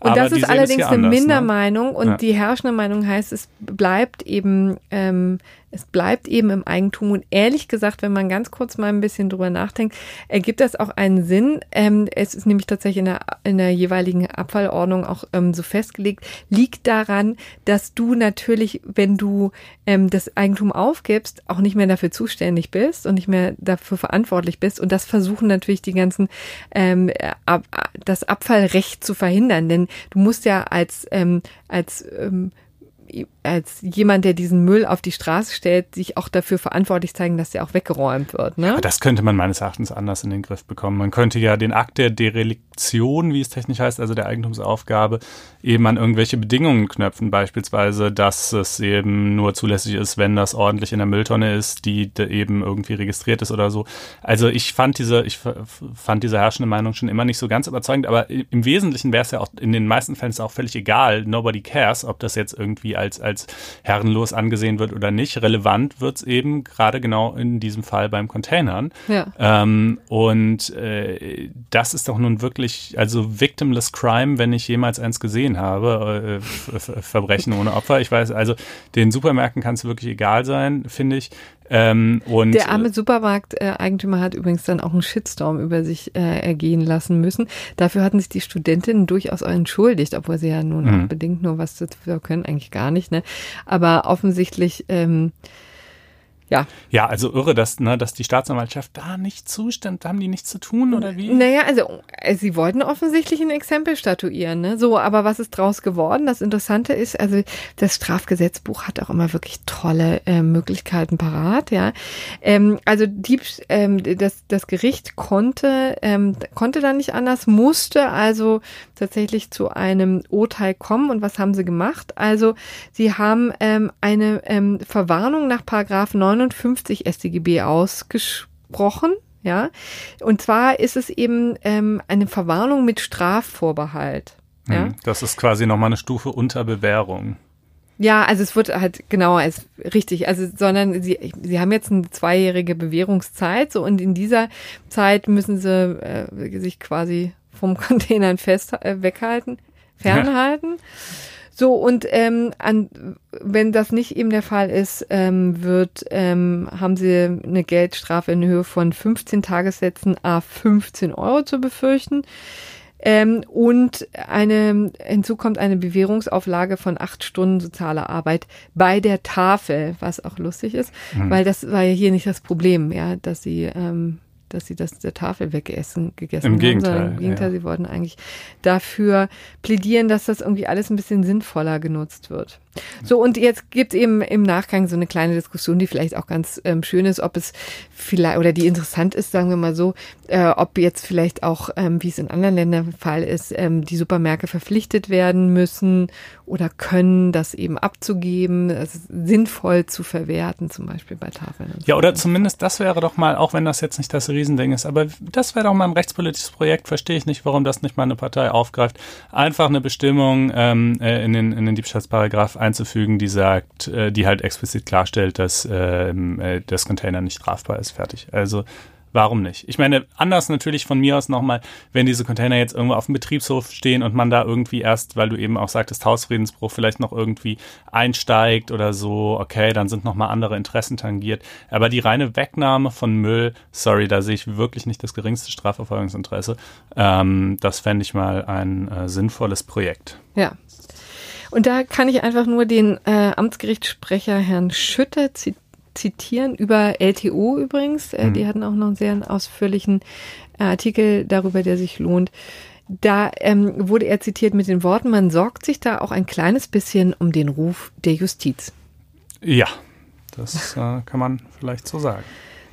Und Aber das ist allerdings eine anders, ne? Mindermeinung und Ja. die herrschende Meinung heißt, es bleibt eben, ähm, es bleibt eben im Eigentum. Und ehrlich gesagt, wenn man ganz kurz mal ein bisschen drüber nachdenkt, ergibt das auch einen Sinn. Ähm, es ist nämlich tatsächlich in der, in der jeweiligen Abfallordnung auch ähm, so festgelegt, liegt daran, dass du natürlich, wenn du ähm, das Eigentum aufgibst, auch nicht mehr dafür zuständig bist und nicht mehr dafür verantwortlich bist. Und das versuchen natürlich die ganzen, ähm, ab, das Abfallrecht zu verhindern. Denn du musst ja als, ähm, als ähm, als jemand, der diesen Müll auf die Straße stellt, sich auch dafür verantwortlich zeigen, dass der auch weggeräumt wird. Ne? Aber das könnte man meines Erachtens anders in den Griff bekommen. Man könnte ja den Akt der Dereliktion, wie es technisch heißt, also der Eigentumsaufgabe, eben an irgendwelche Bedingungen knöpfen. Beispielsweise, dass es eben nur zulässig ist, wenn das ordentlich in der Mülltonne ist, die eben irgendwie registriert ist oder so. Also ich fand diese, ich fand diese herrschende Meinung schon immer nicht so ganz überzeugend, aber im Wesentlichen wäre es ja auch in den meisten Fällen auch völlig egal. Nobody cares, ob das jetzt irgendwie als, als herrenlos angesehen wird oder nicht. Relevant wird es eben gerade genau in diesem Fall beim Containern. Ja. Ähm, und äh, das ist doch nun wirklich, also victimless crime, wenn ich jemals eins gesehen habe, äh, Verbrechen ohne Opfer. Ich weiß, also den Supermärkten kann es wirklich egal sein, finde ich. Ähm, und der arme Supermarkteigentümer hat übrigens dann auch einen Shitstorm über sich äh, ergehen lassen müssen. Dafür hatten sich die Studentinnen durchaus auch entschuldigt, obwohl sie ja nun mhm. bedingt nur was dafür können, eigentlich gar nicht. Ne? Aber offensichtlich ähm, ja. Ja, also irre, dass, ne, dass die Staatsanwaltschaft da nicht zustimmt. Haben die nichts zu tun oder wie? Naja, also äh, sie wollten offensichtlich ein Exempel statuieren. Ne? So, aber was ist draus geworden? Das Interessante ist, also das Strafgesetzbuch hat auch immer wirklich tolle äh, Möglichkeiten parat. Ja, ähm, also Dieb, ähm, das, das Gericht konnte ähm, konnte da nicht anders, musste also tatsächlich zu einem Urteil kommen. Und was haben sie gemacht? Also sie haben ähm, eine ähm, Verwarnung nach Paragraph 59 StGB ausgesprochen. Ja, und zwar ist es eben ähm, eine Verwarnung mit Strafvorbehalt. Ja? Hm, das ist quasi nochmal eine Stufe unter Bewährung. Ja, also es wird halt genauer als richtig, also sondern sie, sie haben jetzt eine zweijährige Bewährungszeit, so und in dieser Zeit müssen sie äh, sich quasi vom <laughs> Containern fest äh, weghalten, fernhalten. Ja. So, und ähm, an, wenn das nicht eben der Fall ist, ähm, wird, ähm, haben sie eine Geldstrafe in Höhe von 15 Tagessätzen a 15 Euro zu befürchten. Ähm, und eine, hinzu kommt eine Bewährungsauflage von acht Stunden sozialer Arbeit bei der Tafel, was auch lustig ist, mhm. weil das war ja hier nicht das Problem, ja, dass sie ähm, dass sie das der Tafel wegessen gegessen Im haben. Gegenteil. Im Gegenteil, ja. sie wollten eigentlich dafür plädieren, dass das irgendwie alles ein bisschen sinnvoller genutzt wird. So, und jetzt gibt es eben im Nachgang so eine kleine Diskussion, die vielleicht auch ganz ähm, schön ist, ob es vielleicht, oder die interessant ist, sagen wir mal so, äh, ob jetzt vielleicht auch, ähm, wie es in anderen Ländern der Fall ist, ähm, die Supermärkte verpflichtet werden müssen oder können, das eben abzugeben, also sinnvoll zu verwerten, zum Beispiel bei Tafeln. Ja, oder zumindest das wäre doch mal, auch wenn das jetzt nicht das Riesending ist, aber das wäre doch mal ein rechtspolitisches Projekt, verstehe ich nicht, warum das nicht mal eine Partei aufgreift. Einfach eine Bestimmung ähm, äh, in den, in den Diebstahlsparagraph einzufügen, die sagt, äh, die halt explizit klarstellt, dass ähm, äh, das Container nicht strafbar ist. Fertig. Also warum nicht? Ich meine, anders natürlich von mir aus nochmal, wenn diese Container jetzt irgendwo auf dem Betriebshof stehen und man da irgendwie erst, weil du eben auch sagtest, Hausfriedensbruch vielleicht noch irgendwie einsteigt oder so, okay, dann sind nochmal andere Interessen tangiert. Aber die reine Wegnahme von Müll, sorry, da sehe ich wirklich nicht das geringste Strafverfolgungsinteresse. Ähm, das fände ich mal ein äh, sinnvolles Projekt. Ja, und da kann ich einfach nur den äh, Amtsgerichtssprecher Herrn Schütte zitieren, über LTO übrigens. Äh, mhm. Die hatten auch noch einen sehr ausführlichen äh, Artikel darüber, der sich lohnt. Da ähm, wurde er zitiert mit den Worten, man sorgt sich da auch ein kleines bisschen um den Ruf der Justiz. Ja, das äh, kann man vielleicht so sagen.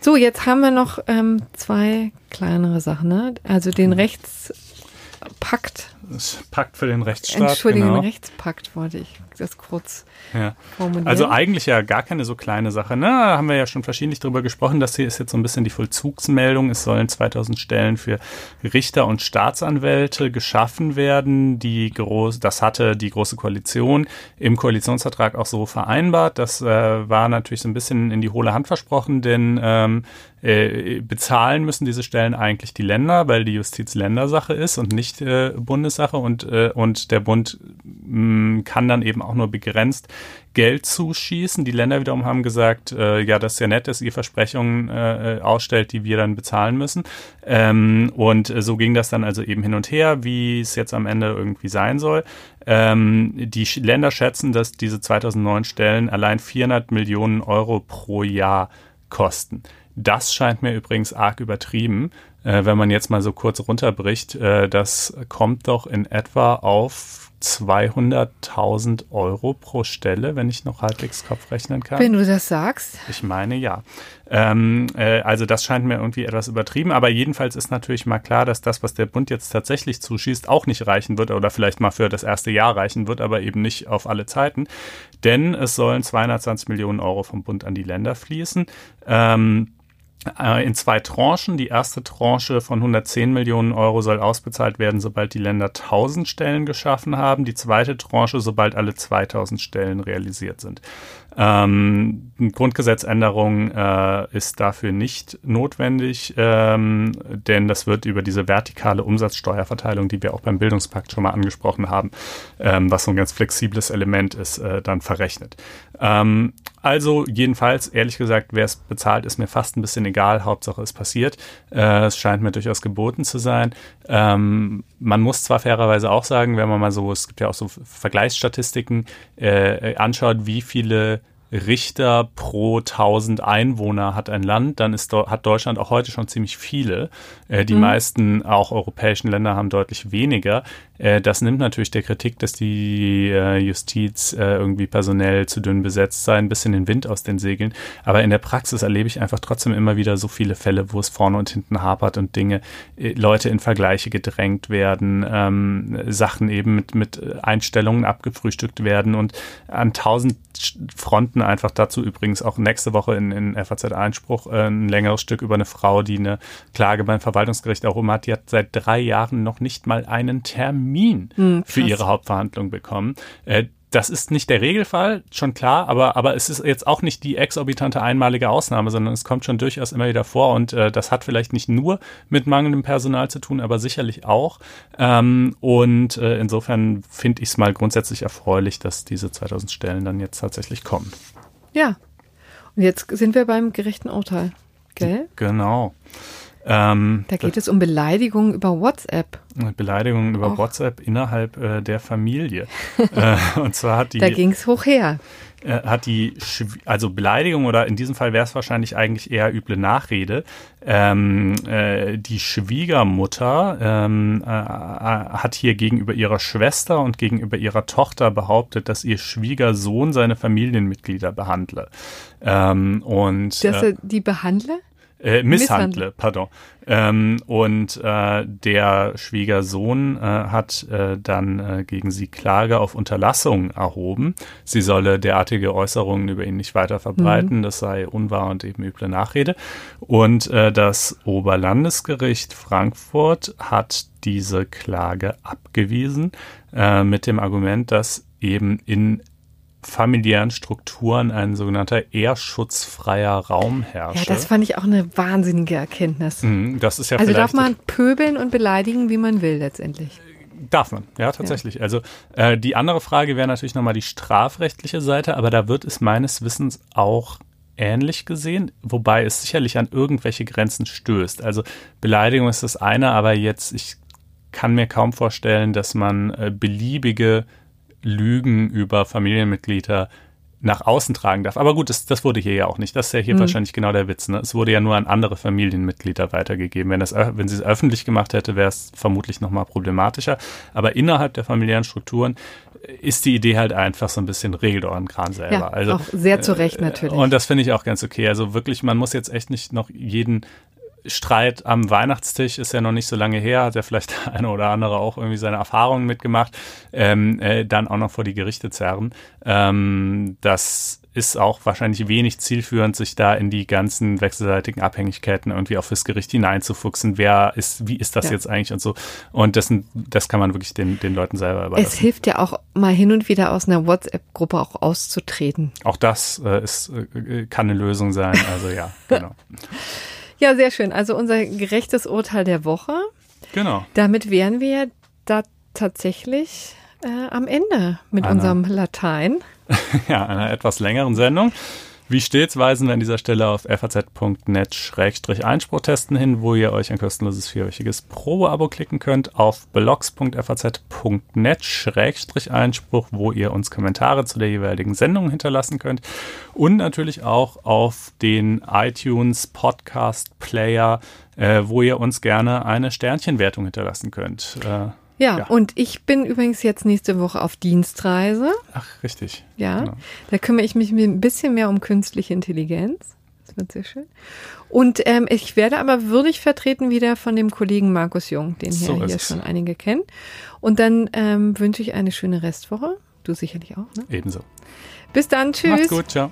So, jetzt haben wir noch ähm, zwei kleinere Sachen. Ne? Also den mhm. Rechtspakt das Pakt für den Rechtsstaat. Entschuldigung, genau. Rechtspakt wollte ich das kurz ja. formulieren. Also eigentlich ja gar keine so kleine Sache. Ne? Da haben wir ja schon verschiedentlich darüber gesprochen. Das hier ist jetzt so ein bisschen die Vollzugsmeldung. Es sollen 2000 Stellen für Richter und Staatsanwälte geschaffen werden. Die groß, das hatte die Große Koalition im Koalitionsvertrag auch so vereinbart. Das äh, war natürlich so ein bisschen in die hohle Hand versprochen, denn ähm, äh, bezahlen müssen diese Stellen eigentlich die Länder, weil die Justiz Ländersache ist und nicht äh, Bundessache und, äh, und der Bund mh, mm, kann dann eben auch nur begrenzt Geld zuschießen. Die Länder wiederum haben gesagt, äh, ja, das ist ja nett, dass ihr Versprechungen äh, ausstellt, die wir dann bezahlen müssen. Ähm, und so ging das dann also eben hin und her, wie es jetzt am Ende irgendwie sein soll. Ähm, die Länder schätzen, dass diese 2009 Stellen allein 400 Millionen Euro pro Jahr kosten. Das scheint mir übrigens arg übertrieben, äh, wenn man jetzt mal so kurz runterbricht. Äh, das kommt doch in etwa auf 200.000 Euro pro Stelle, wenn ich noch halbwegs Kopf rechnen kann. Wenn du das sagst. Ich meine ja. Ähm, äh, also das scheint mir irgendwie etwas übertrieben, aber jedenfalls ist natürlich mal klar, dass das, was der Bund jetzt tatsächlich zuschießt, auch nicht reichen wird oder vielleicht mal für das erste Jahr reichen wird, aber eben nicht auf alle Zeiten. Denn es sollen 220 Millionen Euro vom Bund an die Länder fließen. Ähm, äh, in zwei Tranchen. Die erste Tranche von 110 Millionen Euro soll ausbezahlt werden, sobald die Länder 1000 Stellen geschaffen haben. Die zweite Tranche, sobald alle 2000 Stellen realisiert sind. Ähm, Grundgesetzänderung äh, ist dafür nicht notwendig, ähm, denn das wird über diese vertikale Umsatzsteuerverteilung, die wir auch beim Bildungspakt schon mal angesprochen haben, ähm, was so ein ganz flexibles Element ist, äh, dann verrechnet. Ähm, also jedenfalls, ehrlich gesagt, wer es bezahlt, ist mir fast ein bisschen egal. Hauptsache es passiert. Äh, es scheint mir durchaus geboten zu sein. Ähm, man muss zwar fairerweise auch sagen, wenn man mal so, es gibt ja auch so Vergleichsstatistiken, äh, anschaut, wie viele Richter pro 1000 Einwohner hat ein Land, dann ist, hat Deutschland auch heute schon ziemlich viele. Äh, die mhm. meisten auch europäischen Länder haben deutlich weniger. Äh, das nimmt natürlich der Kritik, dass die äh, Justiz äh, irgendwie personell zu dünn besetzt sei, ein bisschen den Wind aus den Segeln. Aber in der Praxis erlebe ich einfach trotzdem immer wieder so viele Fälle, wo es vorne und hinten hapert und Dinge, Leute in Vergleiche gedrängt werden, ähm, Sachen eben mit, mit Einstellungen abgefrühstückt werden und an tausend Fronten einfach dazu übrigens auch nächste Woche in, in FAZ Einspruch äh, ein längeres Stück über eine Frau, die eine Klage beim Verwaltungsgericht erhoben hat. Die hat seit drei Jahren noch nicht mal einen Termin Termin hm, für ihre Hauptverhandlung bekommen. Äh, das ist nicht der Regelfall, schon klar, aber, aber es ist jetzt auch nicht die exorbitante einmalige Ausnahme, sondern es kommt schon durchaus immer wieder vor und äh, das hat vielleicht nicht nur mit mangelndem Personal zu tun, aber sicherlich auch. Ähm, und äh, insofern finde ich es mal grundsätzlich erfreulich, dass diese 2000 Stellen dann jetzt tatsächlich kommen. Ja. Und jetzt sind wir beim gerechten Urteil, gell? Genau. Ähm, da geht es um Beleidigungen über WhatsApp. Beleidigungen über Och. WhatsApp innerhalb äh, der Familie. <laughs> äh, und zwar hat die. Da ging es hoch her. Äh, hat die, also Beleidigung oder in diesem Fall wäre es wahrscheinlich eigentlich eher üble Nachrede. Ähm, äh, die Schwiegermutter ähm, äh, hat hier gegenüber ihrer Schwester und gegenüber ihrer Tochter behauptet, dass ihr Schwiegersohn seine Familienmitglieder behandle. Ähm, und, dass er die behandle? Äh, misshandle, pardon. Ähm, und äh, der Schwiegersohn äh, hat äh, dann äh, gegen sie Klage auf Unterlassung erhoben. Sie solle derartige Äußerungen über ihn nicht weiter verbreiten. Mhm. Das sei unwahr und eben üble Nachrede. Und äh, das Oberlandesgericht Frankfurt hat diese Klage abgewiesen äh, mit dem Argument, dass eben in familiären Strukturen ein sogenannter ehrschutzfreier Raum herrscht. Ja, das fand ich auch eine wahnsinnige Erkenntnis. Mhm, das ist ja also darf man pöbeln und beleidigen, wie man will letztendlich. Darf man, ja, tatsächlich. Ja. Also äh, die andere Frage wäre natürlich nochmal die strafrechtliche Seite, aber da wird es meines Wissens auch ähnlich gesehen, wobei es sicherlich an irgendwelche Grenzen stößt. Also Beleidigung ist das eine, aber jetzt, ich kann mir kaum vorstellen, dass man äh, beliebige Lügen über Familienmitglieder nach außen tragen darf. Aber gut, das, das wurde hier ja auch nicht. Das ist ja hier mhm. wahrscheinlich genau der Witz. Ne? Es wurde ja nur an andere Familienmitglieder weitergegeben. Wenn, das, wenn sie es öffentlich gemacht hätte, wäre es vermutlich nochmal problematischer. Aber innerhalb der familiären Strukturen ist die Idee halt einfach so ein bisschen regelt euren Kran selber. Ja, also, auch sehr zu Recht natürlich. Und das finde ich auch ganz okay. Also wirklich, man muss jetzt echt nicht noch jeden Streit am Weihnachtstisch ist ja noch nicht so lange her, hat ja vielleicht <laughs> der eine oder andere auch irgendwie seine Erfahrungen mitgemacht, ähm, äh, dann auch noch vor die Gerichte zerren. Ähm, das ist auch wahrscheinlich wenig zielführend, sich da in die ganzen wechselseitigen Abhängigkeiten irgendwie auch fürs Gericht hineinzufuchsen. Wer ist, wie ist das ja. jetzt eigentlich und so. Und das, das kann man wirklich den, den Leuten selber überlassen. Es hilft ja auch mal hin und wieder aus einer WhatsApp-Gruppe auch auszutreten. Auch das äh, ist, äh, kann eine Lösung sein. Also ja, <laughs> genau. Ja, sehr schön. Also unser gerechtes Urteil der Woche. Genau. Damit wären wir da tatsächlich äh, am Ende mit Anna. unserem Latein. <laughs> ja, einer etwas längeren Sendung. Wie stets weisen wir an dieser Stelle auf faz.net-einspruch testen hin, wo ihr euch ein kostenloses vierwöchiges Probeabo klicken könnt, auf blogs.faz.net-einspruch, wo ihr uns Kommentare zu der jeweiligen Sendung hinterlassen könnt und natürlich auch auf den iTunes Podcast Player, äh, wo ihr uns gerne eine Sternchenwertung hinterlassen könnt. Äh, Ja, ja, und ich bin übrigens jetzt nächste Woche auf Dienstreise. Ach, richtig. Ja, genau. da kümmere ich mich ein bisschen mehr um künstliche Intelligenz. Das wird sehr schön. Und ähm, ich werde aber würdig vertreten wieder von dem Kollegen Markus Jung, den so hier, hier schon einige kennen. Und dann ähm, wünsche ich eine schöne Restwoche. Du sicherlich auch, ne? Ebenso. Bis dann, tschüss. Macht's gut, ciao.